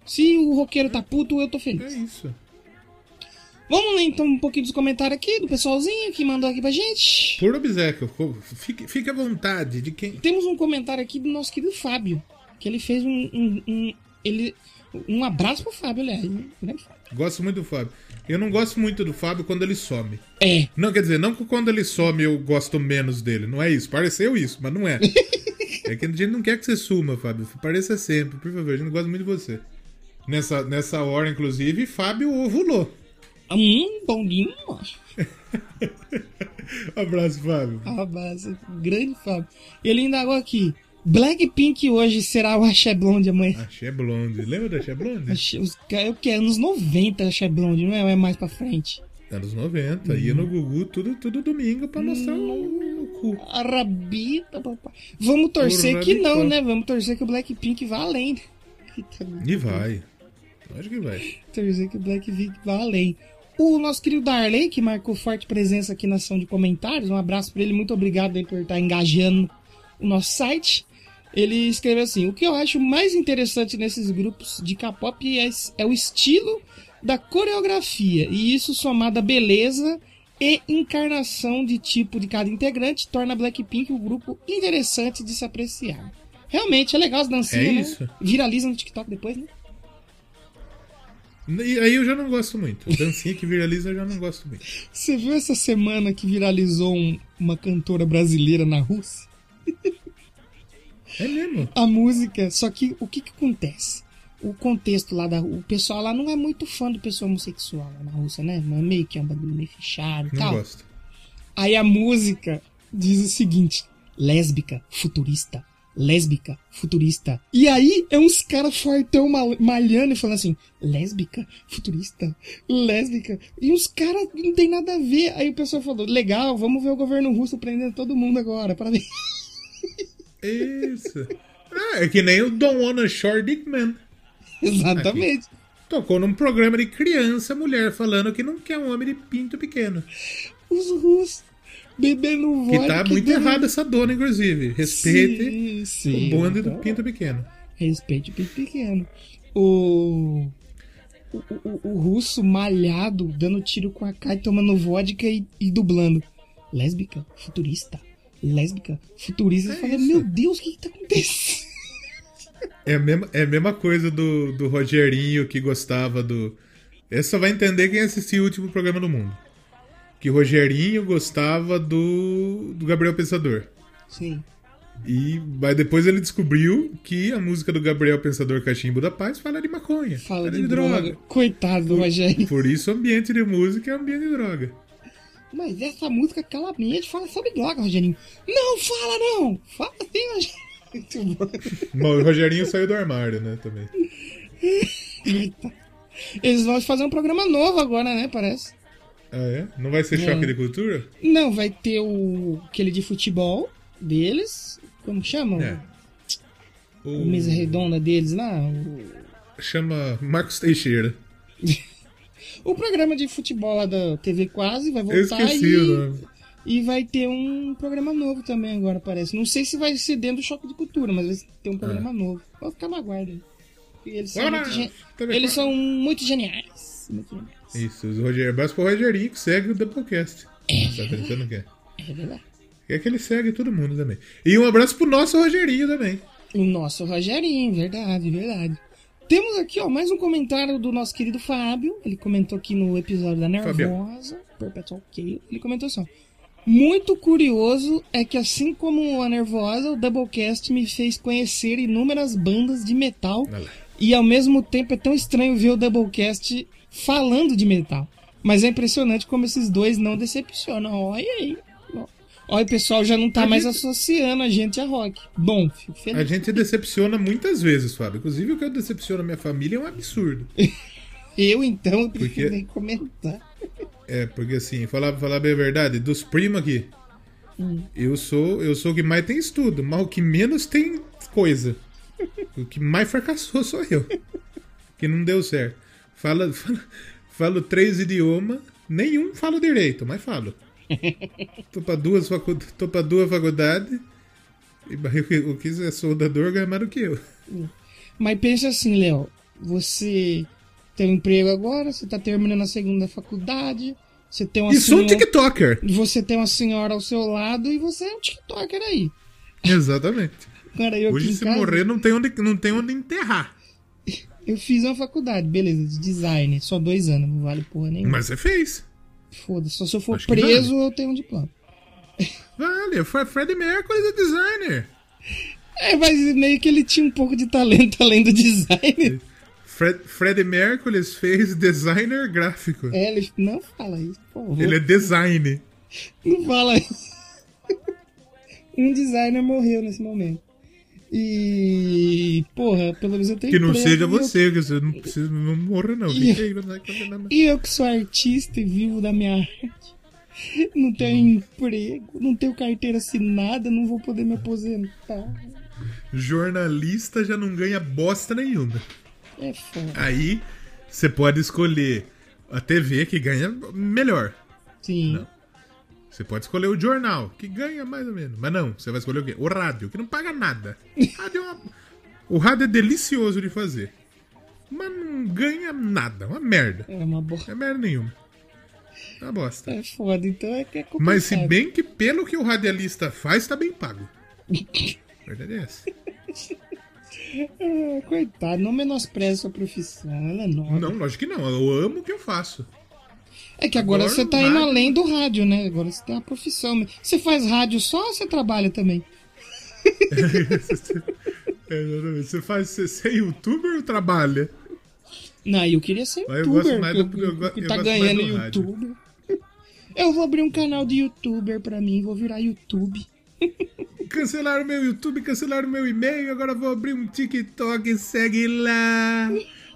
Se o roqueiro tá puto, eu tô É feliz. isso. Vamos ler então um pouquinho dos comentários aqui do pessoalzinho que mandou aqui pra gente. Por obsequio. Fique, fique à vontade de quem. Temos um comentário aqui do nosso querido Fábio. Que ele fez um. um, um- ele, um abraço pro Fábio, aliás. né? Fábio. Gosto muito do Fábio. Eu não gosto muito do Fábio quando ele some. É. Não, quer dizer, não que quando ele some eu gosto menos dele. Não é isso. Pareceu isso, mas não é. [LAUGHS] é que a gente não quer que você suma, Fábio. Pareça sempre, por favor. A gente gosta muito de você. Nessa, nessa hora, inclusive, Fábio ovulou. Hum, bom demais. [LAUGHS] Abraço, Fábio. Abraço. Grande Fábio. Ele ainda agora aqui. Blackpink hoje será o Axé Blonde amanhã. Axé Blonde. Lembra da Axé Blonde? Axé- os ca- É que? Anos 90 Axé Blonde, não é? Ou é mais pra frente? Anos 90. Ia no Gugu tudo, tudo domingo pra mostrar o, o cu. A rabita, papai. Vamos torcer que não, né? Vamos torcer que o Blackpink vá além. E vai. Acho que vai. Torcer que o Blackpink vá além. O nosso querido Darley, que marcou forte presença aqui na ação de comentários, um abraço pra ele, muito obrigado aí por estar engajando o nosso site. Ele escreveu assim: O que eu acho mais interessante nesses grupos de K-pop é, é o estilo da coreografia, e isso somado à beleza e encarnação de tipo de cada integrante torna Blackpink um grupo interessante de se apreciar. Realmente é legal as dancinhas, É né? Viraliza no TikTok depois, né? E aí eu já não gosto muito. Dancinha que viraliza eu já não gosto muito. [LAUGHS] Você viu essa semana que viralizou um- uma cantora brasileira na Rússia? É mesmo. A música, só que o que que acontece? O contexto lá da o pessoal lá não é muito fã do pessoal homossexual lá na Rússia, né? Não é meio que é um bagulho meio fechado e Não tal. gosto. Aí a música diz o seguinte: lésbica, futurista, lésbica, futurista. E aí é uns caras fortão mal- malhando e falando assim: lésbica, futurista, lésbica. E uns caras não tem nada a ver. Aí o pessoal falou: legal, vamos ver o governo russo prendendo todo mundo agora. Parabéns. [LAUGHS] Isso. Ah, é que nem o Don't Wanna Short Dick Man. Exatamente. Tocou num programa de criança, mulher falando que não quer um homem de pinto pequeno. Os russos bebendo Que vodka. tá muito dando- errada essa dona, inclusive. Respeite Sim, sim, o bonde do então. pinto pequeno. Respeite o pinto pequeno. O... O, o- o russo malhado, dando tiro com a e tomando vodka e, e dublando. Lésbica, futurista. Lésbica, futurista. É fala, meu Deus, o que, que tá acontecendo? [LAUGHS] É a mesma, é a mesma coisa do, do Rogerinho que gostava do. Esse só vai entender quem assistiu o último programa do mundo. Que Rogerinho gostava do, do Gabriel Pensador. Sim. E mas depois ele descobriu que a música do Gabriel Pensador Cachimbo da Paz fala de maconha. Fala de, droga. Coitado do Rogério. Por isso o ambiente de música é ambiente de droga. Mas essa música claramente fala sobre droga, Rogerinho. Não, fala não! Fala assim, Rogério. Muito bom. Mas o Rogerinho saiu do armário, né, também. Eles vão fazer um programa novo agora, né? Parece. Ah, é? Não vai ser É. choque de cultura? Não, vai ter o aquele de futebol deles. Como chamam? É. O mesa redonda deles lá. O, Chama Marcos Teixeira. [LAUGHS] o programa de futebol lá da TV Quase vai Eu voltar esqueci e, o nome. e vai ter um programa novo também agora, parece. Não sei se vai ser dentro do Choque de Cultura, mas vai ter um programa novo. Vou ficar na guarda. Eles são, muito, gen- eles são muito geniais. cima aqui. Isso, os Roger, abraço pro Rogerinho que segue o Doublecast. Tá pensando que é? É verdade. É que ele segue todo mundo também. E um abraço pro nosso Rogerinho também. O nosso Rogerinho, verdade, verdade. Temos aqui, ó, mais um comentário do nosso querido Fábio. Ele comentou aqui no episódio da Nervosa, Perpetual Chaos. Ele comentou assim, ó. Muito curioso é que assim como a Nervosa, o Doublecast me fez conhecer inúmeras bandas de metal. Lá. E ao mesmo tempo é tão estranho ver o Doublecast falando de metal. Mas é impressionante como esses dois não decepcionam. Olha aí. Olha, o pessoal já não tá A mais gente- associando a gente a rock. Bom, fico feliz. A gente decepciona muitas vezes, Fábio. Inclusive o que eu decepciono a minha família é um absurdo. [LAUGHS] Eu, então, eu prefiro Porque- nem comentar. É, porque assim, falar, falar bem a verdade, dos primos aqui, Hum. eu sou eu sou o que mais tem estudo, mas o que menos tem coisa. O que mais fracassou sou eu. Que não deu certo. Fala, fala- falo três idiomas, nenhum falo direito, mas falo. [LAUGHS] Tô pra duas, facu, tô pra duas faculdades. E o que- é soldador ganha mais do que eu. Mas pensa assim, Léo. Você tem um emprego agora, você tá terminando a segunda faculdade, você tem uma E sou um senhora- TikToker. Você tem uma senhora ao seu lado e você é um TikToker aí. Exatamente. Cara, Hoje, se casa, morrer, não tem, onde, não tem onde enterrar. Eu fiz uma faculdade, beleza, de design, só dois anos, não vale porra nenhuma. Mas você fez. Foda-se, só se eu for Acho preso eu tenho um diploma. Vale, foi Fred Mercury é designer. É, mas meio que ele tinha um pouco de talento [LAUGHS] além do design. Fred, Fred Mercury fez designer gráfico. É, ele não fala isso, por favor. Ele é design. Não fala isso. [LAUGHS] um designer morreu nesse momento. E. Porra, pelo menos eu tenho Que não emprego, seja e eu- você, que você não precisa, não morra não. Aí, condenar. E eu que sou artista e vivo da minha arte. Não tenho emprego, não tenho carteira assinada, não vou poder me aposentar. Jornalista já não ganha bosta nenhuma. É foda. Aí você pode escolher a TV que ganha melhor. Sim. Não. Você pode escolher o jornal, que ganha mais ou menos. Mas não, você vai escolher o quê? O rádio, que não paga nada. Rádio é uma- O rádio é delicioso de fazer. Mas não ganha nada, uma merda. É uma. Não é merda nenhuma. É uma bosta. É foda, então é que é complicado. Mas se bem que pelo que o radialista faz, tá bem pago. A verdade é essa. Ah, [LAUGHS] coitado, não menospreze sua profissão, ela é nova. Não, lógico que não. Eu amo o que eu faço. É que agora, Agora você tá não indo além do rádio, né? Agora você tem uma profissão. Você faz rádio só ou você trabalha também? [LAUGHS] É. Você faz você, você é youtuber ou trabalha? Não, eu queria ser Mas eu youtuber. gosto mais do- eu- eu eu tá ganhando youtuber. Eu vou abrir um canal de youtuber pra mim, vou virar YouTube. [LAUGHS] Cancelaram meu YouTube, cancelaram meu e-mail, agora vou abrir um TikTok, segue lá.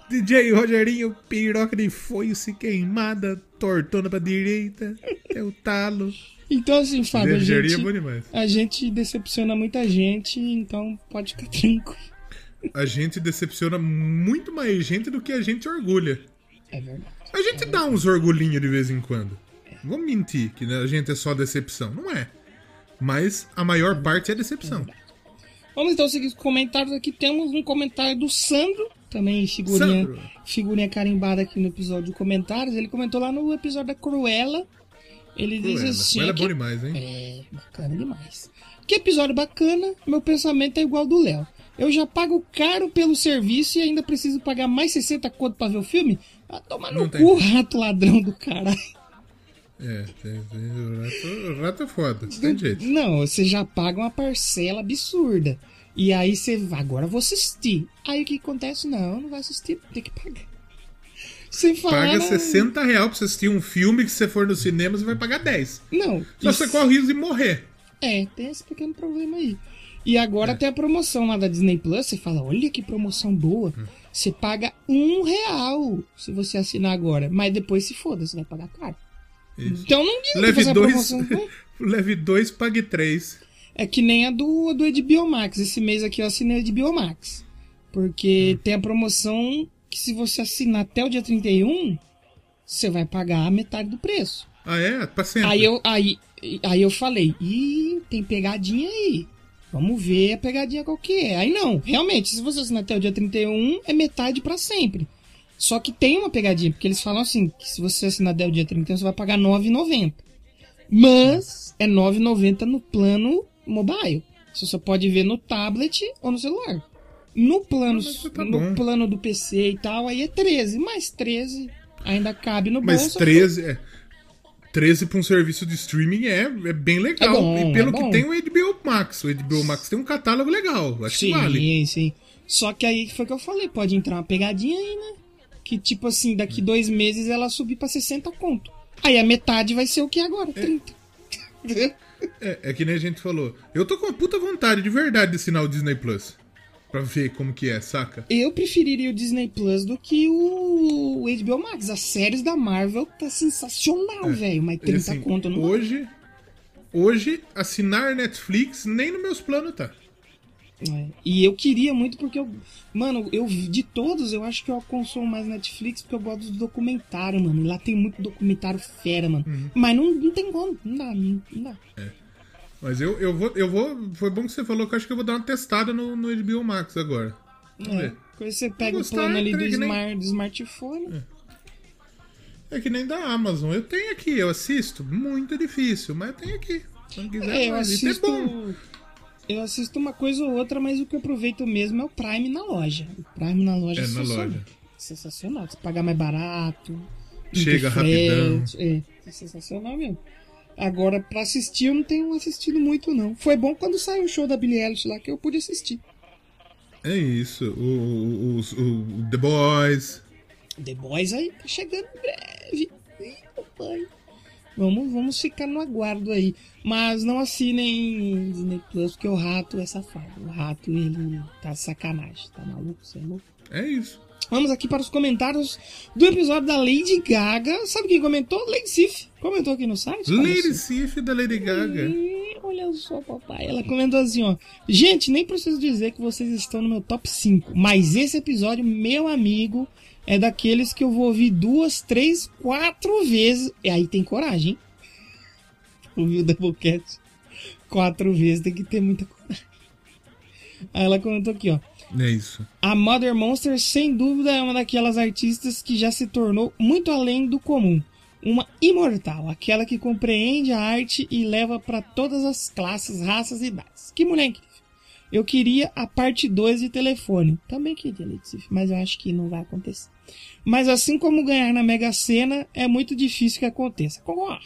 DJ Rogerinho, piroca de foice queimada, tortona pra direita, é o talo. Então, assim, Fábio, a é gente, a gente decepciona muita gente, então pode ficar tranquilo. A gente decepciona muito mais gente do que a gente orgulha. É verdade. A gente dá uns orgulhinhos de vez em quando. Vamos mentir que né, a gente é só decepção. Não é. Mas a maior parte é decepção. Vamos então seguir os comentários aqui. Temos um comentário do Sandro, também figurinha, Sandro. figurinha carimbada aqui no episódio de comentários. Ele comentou lá no episódio da Cruella. Ele diz Cruella. assim. Ela é que- bom demais, hein? É, bacana demais. Que episódio bacana, meu pensamento é igual ao do Léo. Eu já pago caro pelo serviço e ainda preciso pagar mais 60 conto pra ver o filme? Ah, toma no Não tem. cu, rato ladrão do caralho. É, tem, tem, o, rato, o rato é foda, não tem jeito. Não, você já paga uma parcela absurda. E aí você agora eu vou assistir. Aí o que acontece? Não, não vai assistir, tem que pagar. Sem falar. Paga na- 60 reais pra você assistir um filme que se você for no cinema, você vai pagar 10. Não. Só isso- você corre o risco de morrer. É, tem esse pequeno problema aí. E agora tem a promoção lá da Disney Plus. Você fala, olha que promoção boa. Você paga um real se você assinar agora. Mas depois se foda, você vai pagar caro. Isso. Então não diga Leve essa dois, promoção [LAUGHS] leve dois, pague três. É que nem a do, do HBO Max. Esse mês aqui eu assinei a HBO Max. Porque Hum. tem a promoção que se você assinar até o dia 31, você vai pagar a metade do preço. Ah, é? Pra sempre. Aí eu, aí, aí eu falei, ih, tem pegadinha aí. Vamos ver a pegadinha qual que é. Aí não, realmente, se você assinar até o dia 31, é metade pra sempre. Só que tem uma pegadinha, porque eles falam assim, que se você assinar até o dia 31, você vai pagar R$ 9,90. Mas é R$ 9,90 no plano mobile. Você só pode ver no tablet ou no celular. No plano, mas tá no bom. plano do PC e tal, aí é 13. Mais 13 ainda cabe no Mas bolso. 13 é. 13 pra um serviço de streaming é, é bem legal. É bom, e pelo é que tem o HBO Max. O HBO Max tem um catálogo legal. Acho Sim, que vale. sim. Só que aí foi o que eu falei, pode entrar uma pegadinha aí, né? Que tipo assim, daqui dois meses ela subir pra 60 conto. Aí a metade vai ser o que agora? 30. [LAUGHS] É, é que nem a gente falou. Eu tô com uma puta vontade de verdade de assinar o Disney Plus. Pra ver como que é, saca? Eu preferiria o Disney Plus do que o HBO Max. As séries da Marvel tá sensacional, velho. Mas E 30 assim, conto não. Hoje, hoje, assinar Netflix nem nos meus planos tá. É. E eu queria muito porque eu. Mano, eu de todos, eu acho que eu consumo mais Netflix porque eu gosto dos documentários, mano. Lá tem muito documentário fera, mano. Uhum. Mas não, não tem como. Não dá, não, não dá. Mas eu, eu vou, eu vou. Foi bom que você falou que eu acho que eu vou dar uma testada no, no HBO Max agora. Vamos É. ver. Você pega o plano ali do, nem- smart, do smartphone. É que nem da Amazon. Eu tenho aqui, eu assisto. Muito difícil, mas eu tenho aqui. Se não quiser, É, eu. E é assisto. bom. Eu assisto uma coisa ou outra, mas o que eu aproveito mesmo é o Prime na loja. O Prime na loja É, na sensacional. loja. Sensacional. Você pagar mais barato. Chega rapidão. É, é sensacional mesmo. Agora, pra assistir, eu não tenho assistido muito, não. Foi bom quando saiu o show da Billie Eilish lá que eu pude assistir. É isso. O, o, o- o The Boys. The Boys aí tá chegando em breve. Ih, papai. Vamos, vamos ficar no aguardo aí. Mas não assinem Disney Plus, porque o rato é safado. O rato, ele tá sacanagem. Tá maluco? Você é louco? É isso. Vamos aqui para os comentários do episódio da Lady Gaga. Sabe quem comentou? Lady Sif. Comentou aqui no site. Lady. Sif da Lady Gaga. Ih, Olha só, papai. Ela comentou assim, ó. Gente, nem preciso dizer que vocês estão no meu top 5. Mas esse episódio, meu amigo, é daqueles que eu vou ouvir duas, três, quatro vezes. E aí tem coragem, hein? [LAUGHS] Ouvir o Doublecast quatro vezes tem que ter muita coragem. Aí ela comentou aqui, ó. É isso. A Mother Monster, sem dúvida, é uma daquelas artistas que já se tornou muito além do comum. Uma imortal, aquela que compreende a arte e leva para todas as classes, raças e idades. Que mulher incrível. Eu queria a parte 2 de telefone. Também queria, Letícia, mas eu acho que não vai acontecer. Mas assim como ganhar na Mega Sena, é muito difícil que aconteça. Concordo.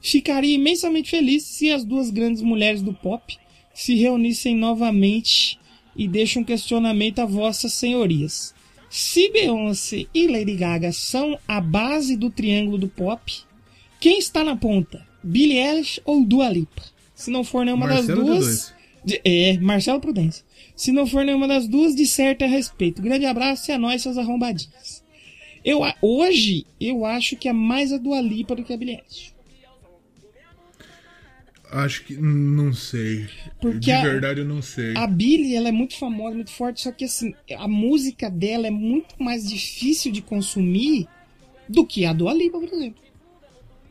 Ficaria imensamente feliz se as duas grandes mulheres do pop se reunissem novamente e deixo um questionamento a vossas senhorias. Se Beyoncé e Lady Gaga são a base do triângulo do pop, quem está na ponta? Billie Eilish ou Dua Lipa? Se não for nenhuma Marcelo das duas... é, Marcelo Prudência. Se não for nenhuma das duas, de certo é respeito. Grande abraço e a nós, seus arrombadinhos. Eu, a- hoje, eu acho que é mais a Dua Lipa do que a Billie Eilish. Acho que. Não sei. Porque de a- verdade eu não sei. A Billie, ela é muito famosa, muito forte, só que assim, a música dela é muito mais difícil de consumir do que a Dua Lipa, por exemplo.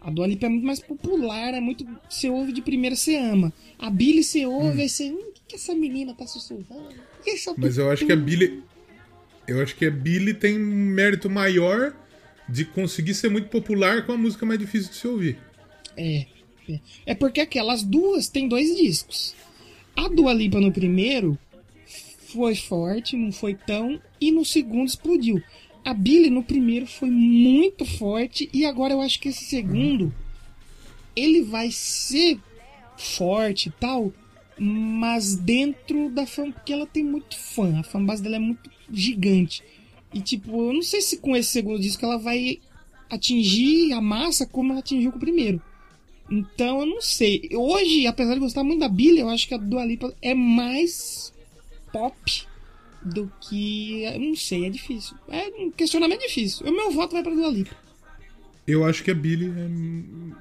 A Dua Lipa é muito mais popular, é muito. Você ouve de primeira, você ama. A Billie, você ouve, aí você. Hum, o que, que essa menina tá sussurrando? Que essa Mas eu acho que a Billy. Eu acho que a Billy tem um mérito maior de conseguir ser muito popular com a música mais difícil de se ouvir. É, é. É porque aquelas duas têm dois discos. A Dua Lipa no primeiro foi forte, não foi tão, e no segundo explodiu. A Billie no primeiro foi muito forte, e agora eu acho que esse segundo ele vai ser forte e tal, mas dentro da fã, porque ela tem muito fã, a fanbase dela é muito gigante. E tipo, eu não sei se com esse segundo disco ela vai atingir a massa como ela atingiu com o primeiro. Então eu não sei. Hoje, apesar de gostar muito da Billie, eu acho que a Dua Lipa é mais pop do que. Eu não sei, é difícil. É um questionamento difícil. O meu voto vai pra Dua Lipa. Eu acho que a Billy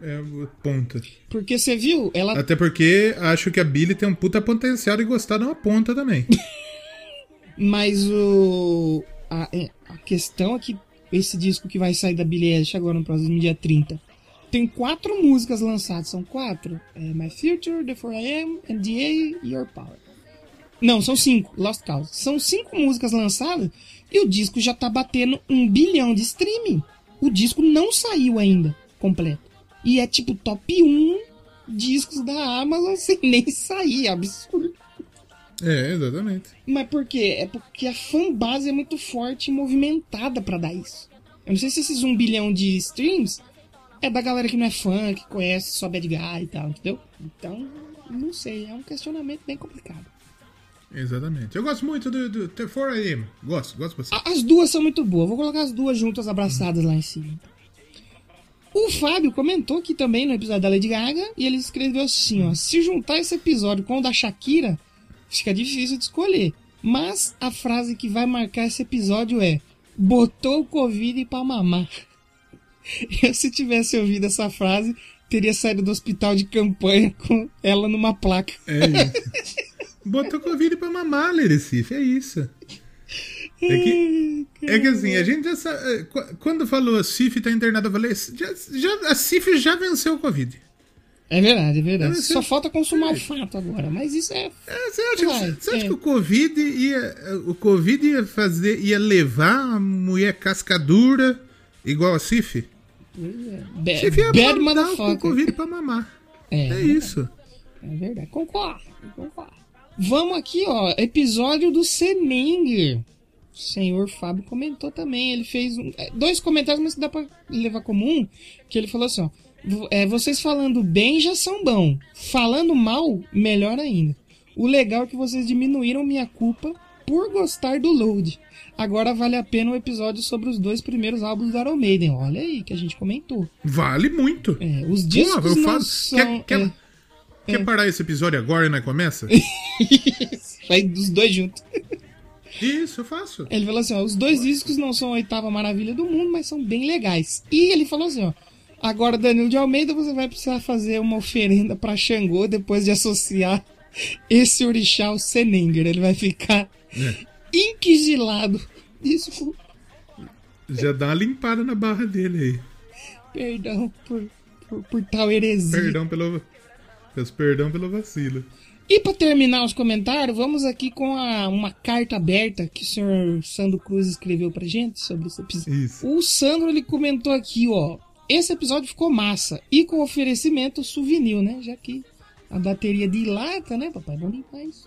é, é ponta. Porque você viu, ela Até porque acho que a Billy tem um puta potencial de gostar de uma ponta também. [LAUGHS] Mas o. A, é, a questão é que esse disco que vai sair da Billie Eilish agora no próximo dia 30 tem quatro músicas lançadas. São quatro: é My Future, The 4 I Am, NDA e Your Power. Não, são cinco, Lost Cause. São cinco músicas lançadas e o disco já tá batendo um bilhão de streaming. O disco não saiu ainda completo. E é tipo top 1 discos da Amazon [LAUGHS] sem nem sair. Absurdo. É, exatamente. Mas por quê? É porque a fanbase é muito forte e movimentada pra dar isso. Eu não sei se esses um bilhão de streams é da galera que não é fã, que conhece só Bad Guy e tal, entendeu? Então, não sei. É um questionamento bem complicado. Exatamente. Eu gosto muito do, do The 4AM. Gosto, gosto bastante. As duas são muito boas. Vou colocar as duas juntas abraçadas lá em cima. O Fábio comentou aqui também no episódio da Lady Gaga e ele escreveu assim, ó, se juntar esse episódio com o da Shakira, fica difícil de escolher. Mas a frase que vai marcar esse episódio é: botou o Covid pra mamar. [LAUGHS] Eu, se tivesse ouvido essa frase, teria saído do hospital de campanha com ela numa placa. É isso. [LAUGHS] Botou Covid pra mamar, Lerecife, é isso. É que, é que assim, a gente já sabe. Quando falou a Cif tá internada, eu falei, já, já, a Cif já venceu o Covid. É verdade, é verdade. Só falta consumar o fato agora, mas isso é É, você acha, Vai, você acha é. que o Covid ia. O Covid ia fazer. ia levar a mulher cascadura igual a Cif? bad, Cif ia bad mandar o. Covid pra mamar. É, É isso. É verdade. Concordo, concordo. Vamos aqui, ó. Episódio do Seninger. O senhor Fábio comentou também. Ele fez um- é, dois comentários, mas que dá pra levar comum. Que ele falou assim, ó. "Vo- é, vocês falando bem já são bom. Falando mal, melhor ainda. O legal é que vocês diminuíram minha culpa por gostar do Load. Agora vale a pena o episódio sobre os dois primeiros álbuns do Iron Maiden. Olha aí que a gente comentou. Vale muito. É, os discos eu não falo- são... Quer, quer, é. Quer parar esse episódio agora e nós começa? [LAUGHS] Vai dos dois juntos. Isso, eu faço. Ele falou assim, ó, os dois discos não são a oitava maravilha do mundo, mas são bem legais. E ele falou assim, ó, agora Danilo de Almeida, você vai precisar fazer uma oferenda pra Xangô depois de associar esse orixá ao Seninger. Ele vai ficar inquisilado. Desculpa, Já dá uma limpada na barra dele aí. perdão por, por, por tal heresia. Perdão pelo. Peço perdão pelo vacilo. E para terminar os comentários, vamos aqui com a- uma carta aberta que o senhor Sandro Cruz escreveu pra gente sobre esse episódio. Isso. O Sandro ele comentou aqui, ó. Esse episódio ficou massa. E com oferecimento souvenir, né? Já que a bateria dilata, né, papai? Vamos limpar isso.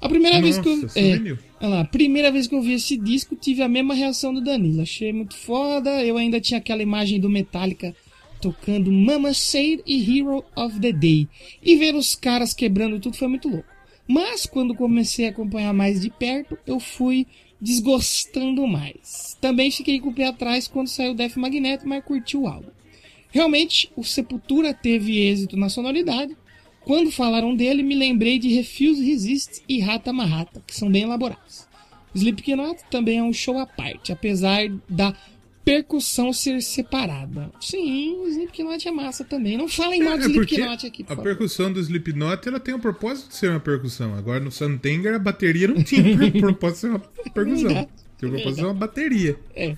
A primeira vez que eu. Nossa, É, olha lá, a primeira vez que eu vi esse disco, tive a mesma reação do Danilo. Achei muito foda. Eu ainda tinha aquela imagem do Metallica tocando Mama Said e Hero of the Day. E ver os caras quebrando tudo foi muito louco. Mas quando comecei a acompanhar mais de perto, eu fui desgostando mais. Também fiquei com o pé atrás quando saiu Death Magneto, mas curti o álbum. Realmente, o Sepultura teve êxito na sonoridade. Quando falaram dele, me lembrei de Refuse Resist e Rata Marrata, que são bem elaborados. Slipknot também é um show à parte, apesar da percussão ser separada. Sim, o Slipknot é massa também. Não falem mal de É Slipknot aqui, por a percussão do Slipknot ela tem o propósito de ser uma percussão. Agora no Santenger a bateria não tinha o [LAUGHS] propósito de ser uma percussão. Verdade. Tinha o propósito de ser uma bateria. É.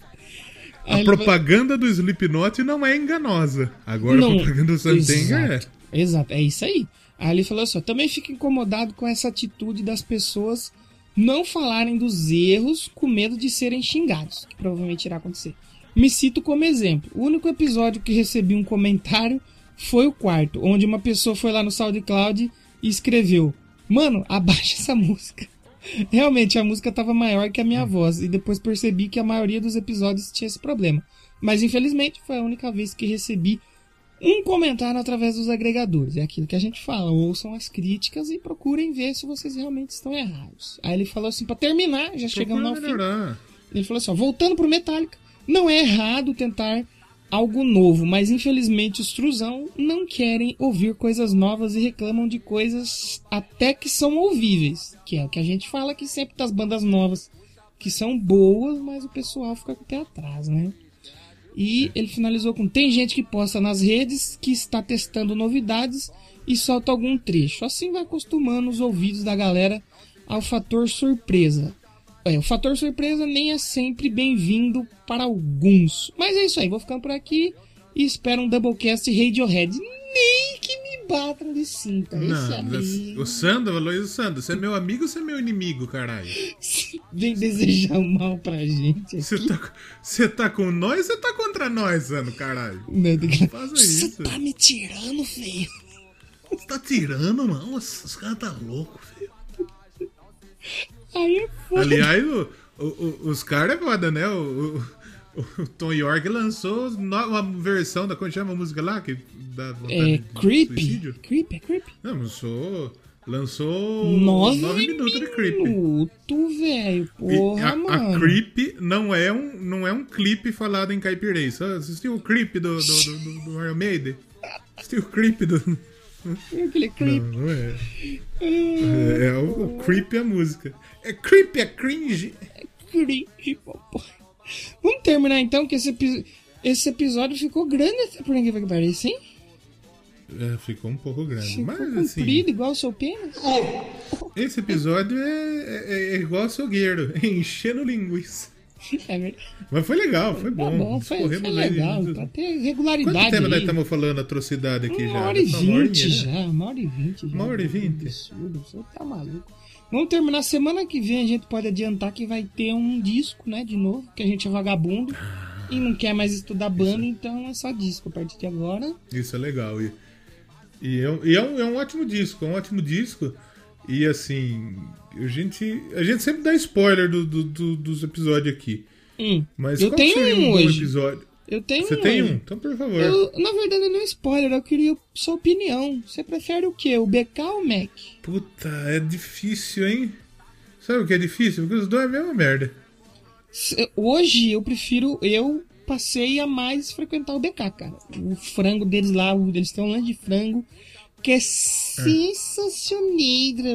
A Aí ele vai- propaganda do Slipknot não é enganosa. Agora Não. a propaganda do Santenger é. Exato. É isso aí. Aí ele falou assim: também fico incomodado com essa atitude das pessoas não falarem dos erros com medo de serem xingados, que provavelmente irá acontecer. Me cito como exemplo: o único episódio que recebi um comentário foi o quarto, onde uma pessoa foi lá no SoundCloud e escreveu: Mano, abaixa essa música. [LAUGHS] Realmente, a música estava maior que a minha voz, e depois percebi que a maioria dos episódios tinha esse problema. Mas infelizmente foi a única vez que recebi um comentário através dos agregadores. É aquilo que a gente fala. Ouçam as críticas e procurem ver se vocês realmente estão errados. Aí ele falou assim, pra terminar, já chegamos ao fim. Ele falou assim, ó, voltando pro Metallica, não é errado tentar algo novo, mas infelizmente os truzão não querem ouvir coisas novas e reclamam de coisas até que são ouvíveis, que é o que a gente fala aqui sempre das bandas novas, que são boas, mas o pessoal fica com o pé atrás, né? E ele finalizou com: tem gente que posta nas redes que está testando novidades e solta algum trecho. Assim vai acostumando os ouvidos da galera ao fator surpresa. O fator surpresa nem é sempre bem-vindo para alguns. Mas é isso aí, vou ficando por aqui e espero um Doublecast Radiohead. Nem que me Cleopatra de cinta. Não, o Sandro, Aloysio Sandro, você é meu amigo ou você é meu inimigo, caralho? [LAUGHS] vem desejar o mal pra gente. Você tá, você tá com nós ou você tá contra nós, Sandro, caralho? Não, tem que- Faça Você isso. tá me tirando, feio. Você tá tirando, mano? Os, caras tá louco, filho. Aí é foda. Aliás, o- o- os caras é foda, né? O, o- Tom York lançou uma versão da. Como chama a música lá? Que dá É creepy. suicídio? Creepy, é creepy. Não, lançou. Lançou Nove, nove minutos de creepy. Minuto, velho. Porra, a, a mano. Creep não é um, não é um clipe falado em caipirês. Assistiu o Creep do, do, do, do, do Iron Maiden? Assistiu o Creep do. Aquele creep. Não, não é. É, é o, o Creep é a música. É Creep, é cringe. Creepy, papai. Vamos terminar então, que esse, epi- esse episódio ficou grande até por ninguém que pareça, hein? É, ficou um pouco grande. Ficou Mas comprido assim, igual o seu pênis. esse episódio é, é, é igual açougueiro, [LAUGHS] enchendo linguiça. É verdade. Mas foi legal, foi Tá bom. bom, foi, foi aí legal. de- Pra ter Quanto regularidade. tempo nós aí. estamos falando atrocidade aqui Uma já? hora e Só uma horinha, vinte né? já, uma hora e vinte já. Uma hora e vinte? Absurdo, você tá maluco. Vamos terminar semana que vem, a gente pode adiantar que vai ter um disco, né, de novo, que a gente é vagabundo e não quer mais estudar banda, então é só disco a partir de agora. Isso é legal. E, e, é, um- e é um, é um ótimo disco, é um ótimo disco. E assim, a gente, a gente sempre dá spoiler do, do- do- dos episódios aqui. Hum, Mas eu qual tenho seria um hoje. episódio? Eu tenho Você um tem um? Então, por favor. Eu, na verdade, não é spoiler, eu queria sua opinião. Você prefere o quê? O BK ou o Mac? Puta, é difícil, hein? Sabe o que é difícil? Porque os dois é a mesma merda. Se- Hoje eu prefiro. Eu passei a mais frequentar o BK, cara. O frango deles lá, eles têm um lanche de frango que é sensacional,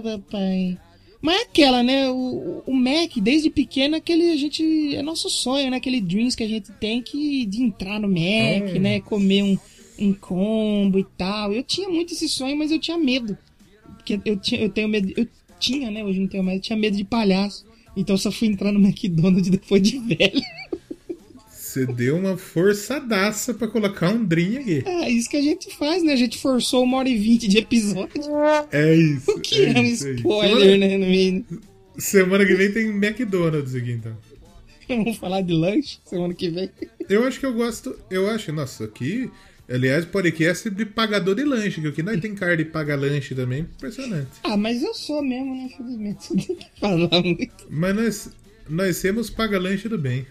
papai. Mas é aquela, né? O, o Mac, desde pequeno, aquele a gente. É nosso sonho, né? Aquele dreams que a gente tem que, de entrar no Mac, Hum. né? Comer um, um combo e tal. Eu tinha muito esse sonho, mas eu tinha medo. Porque eu, tinha, eu tenho medo. Eu tinha, né? Hoje não tenho mais. Eu tinha medo de palhaço. Então eu só fui entrar no [LAUGHS] McDonald's depois de velho. Você deu uma forçadaça pra colocar um Dream aqui. É isso que a gente faz, né? A gente forçou uma hora e vinte de episódio. É isso. O que é, um isso, é spoiler, semana, né? No meio. Semana que vem tem McDonald's aqui, então. [LAUGHS] Vamos falar de lanche semana que vem. Eu acho que eu gosto. Eu acho, nossa, aqui. Aliás, podcast de pagador de lanche, que aqui nós tem cara de pagar lanche também. Impressionante. Ah, mas eu sou mesmo, né? Infelizmente. [LAUGHS] Você tem que falar muito. Mas nós, nós temos paga lanche do bem.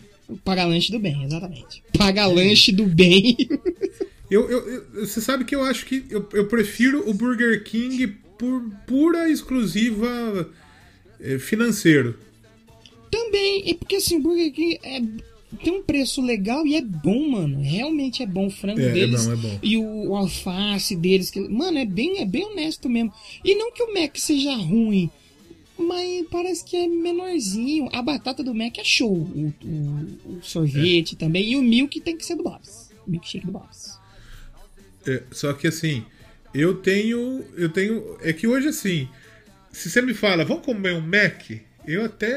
Paga lanche do bem, exatamente. Paga lanche do bem. [LAUGHS] Eu, eu, eu- você sabe que eu acho que eu, eu prefiro o Burger King por pura exclusiva eh, financeiro. Também, é porque assim, o Burger King é, tem um preço legal e é bom, mano. Realmente é bom o frango É, é deles. bom, é bom. E o, o alface deles. Que, mano, é bem, é bem honesto mesmo. E não que o Mac seja ruim, mas parece que é menorzinho. A batata do Mac é show. O, o- o sorvete também. E o milk tem que ser do Bob's. O milkshake do Bob's. É, só que assim, eu tenho. Eu tenho. É que hoje assim, se você me fala, vamos comer um Mac, eu até.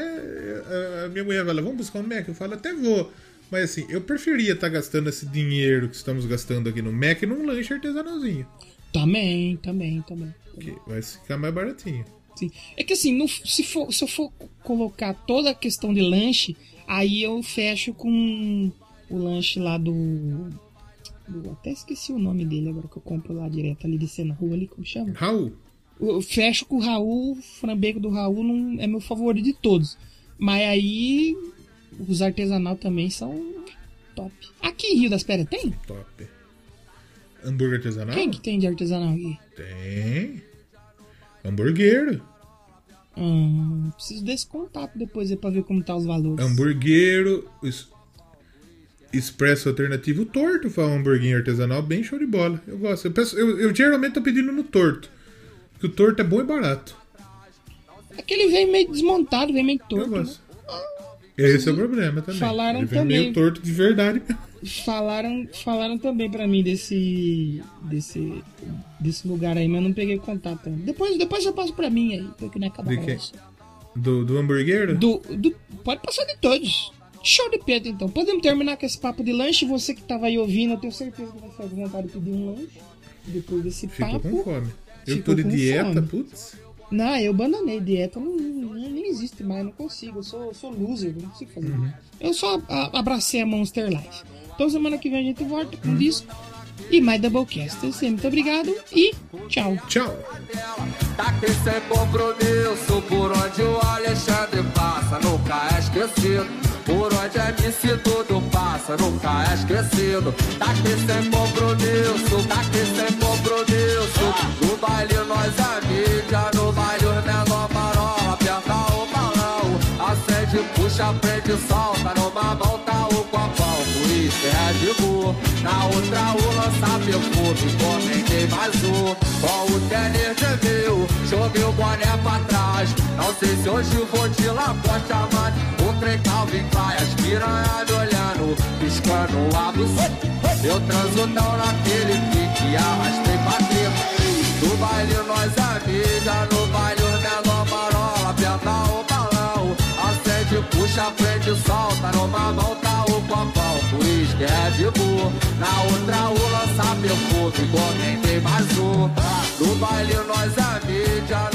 A, minha mulher fala, vamos buscar um Mac, eu falo, até vou. Mas assim, eu preferia estar gastando esse dinheiro que estamos gastando aqui no Mac num lanche artesanalzinho. Também, também, também. Que vai ficar mais baratinho. Sim. É que assim, no- se, for, se eu for colocar toda a questão de lanche, aí eu fecho com o lanche lá do. do- até esqueci o nome dele agora que eu compro lá direto ali descendo na rua ali, como chama? Raul, Eu fecho com o Raul, o frambeco do Raul não é meu favorito de todos. Mas aí os artesanal também são top. Aqui em Rio das Pedras tem? top. Hambúrguer artesanal? Quem que tem de artesanal aqui? Tem. Hambúrguer. Hum, preciso desse contato depois aí pra ver como tá os valores. Hambúrguer. es- Expresso alternativo torto, fala um hamburguinho artesanal bem show de bola. Eu gosto. Eu, peço- eu- eu geralmente tô pedindo no torto. Porque o torto é bom e barato. Aquele vem meio desmontado, vem meio Eu torto. né? gosto. Esse é o problema também. Falaram Ele vem também. meio torto de verdade. [LAUGHS] Falaram, falaram também pra mim desse, desse, desse lugar aí, mas eu não peguei contato ainda. Depois, depois você passa pra mim aí, porque não acabar De com quem? Do, do hambúrguer? Do, do, pode passar de todos. Show de Pedro, então. Podemos terminar com esse papo de lanche. Você que tava aí ouvindo, eu tenho certeza que vai fazer vontade de pedir um lanche. depois desse Ficou com papo. fome. Eu tô de com dieta, fome. putz. Não, eu abandonei dieta, não, não- nem existe mais, não consigo. Eu sou, eu sou loser, não consigo fazer. Eu só abracei a Monster Life. Então semana que vem a gente volta com disco e mais Doublecast. Sei, muito obrigado e tchau. Tchau. Tá aqui sem compromisso Por onde o Alexandre passa Nunca é esquecido Por onde é MC tudo passa Nunca é esquecido Tá aqui sem compromisso Tá aqui sem compromisso No baile nós é mídia No baile os menor marola Aperta o balão Acende, puxa, prende, solta Numa mão tá o copão Uísque, Red Bull Na outra o lança perfume Comentei mais um Com o tênis de mil Joguei o boné pra trás Não sei se hoje vou de lapote amado Um trem Calvin Klein As piranha me olhando Piscando o abus Eu transo tão naquele pique Arrastei pra treta no baile nós é mídia, no baile os menor marola, aperta o balão, acende, puxa, prende, solta, numa tá o copão, é de Bull, na outra o lança perfume, comentei mais um, no baile nós é mídia,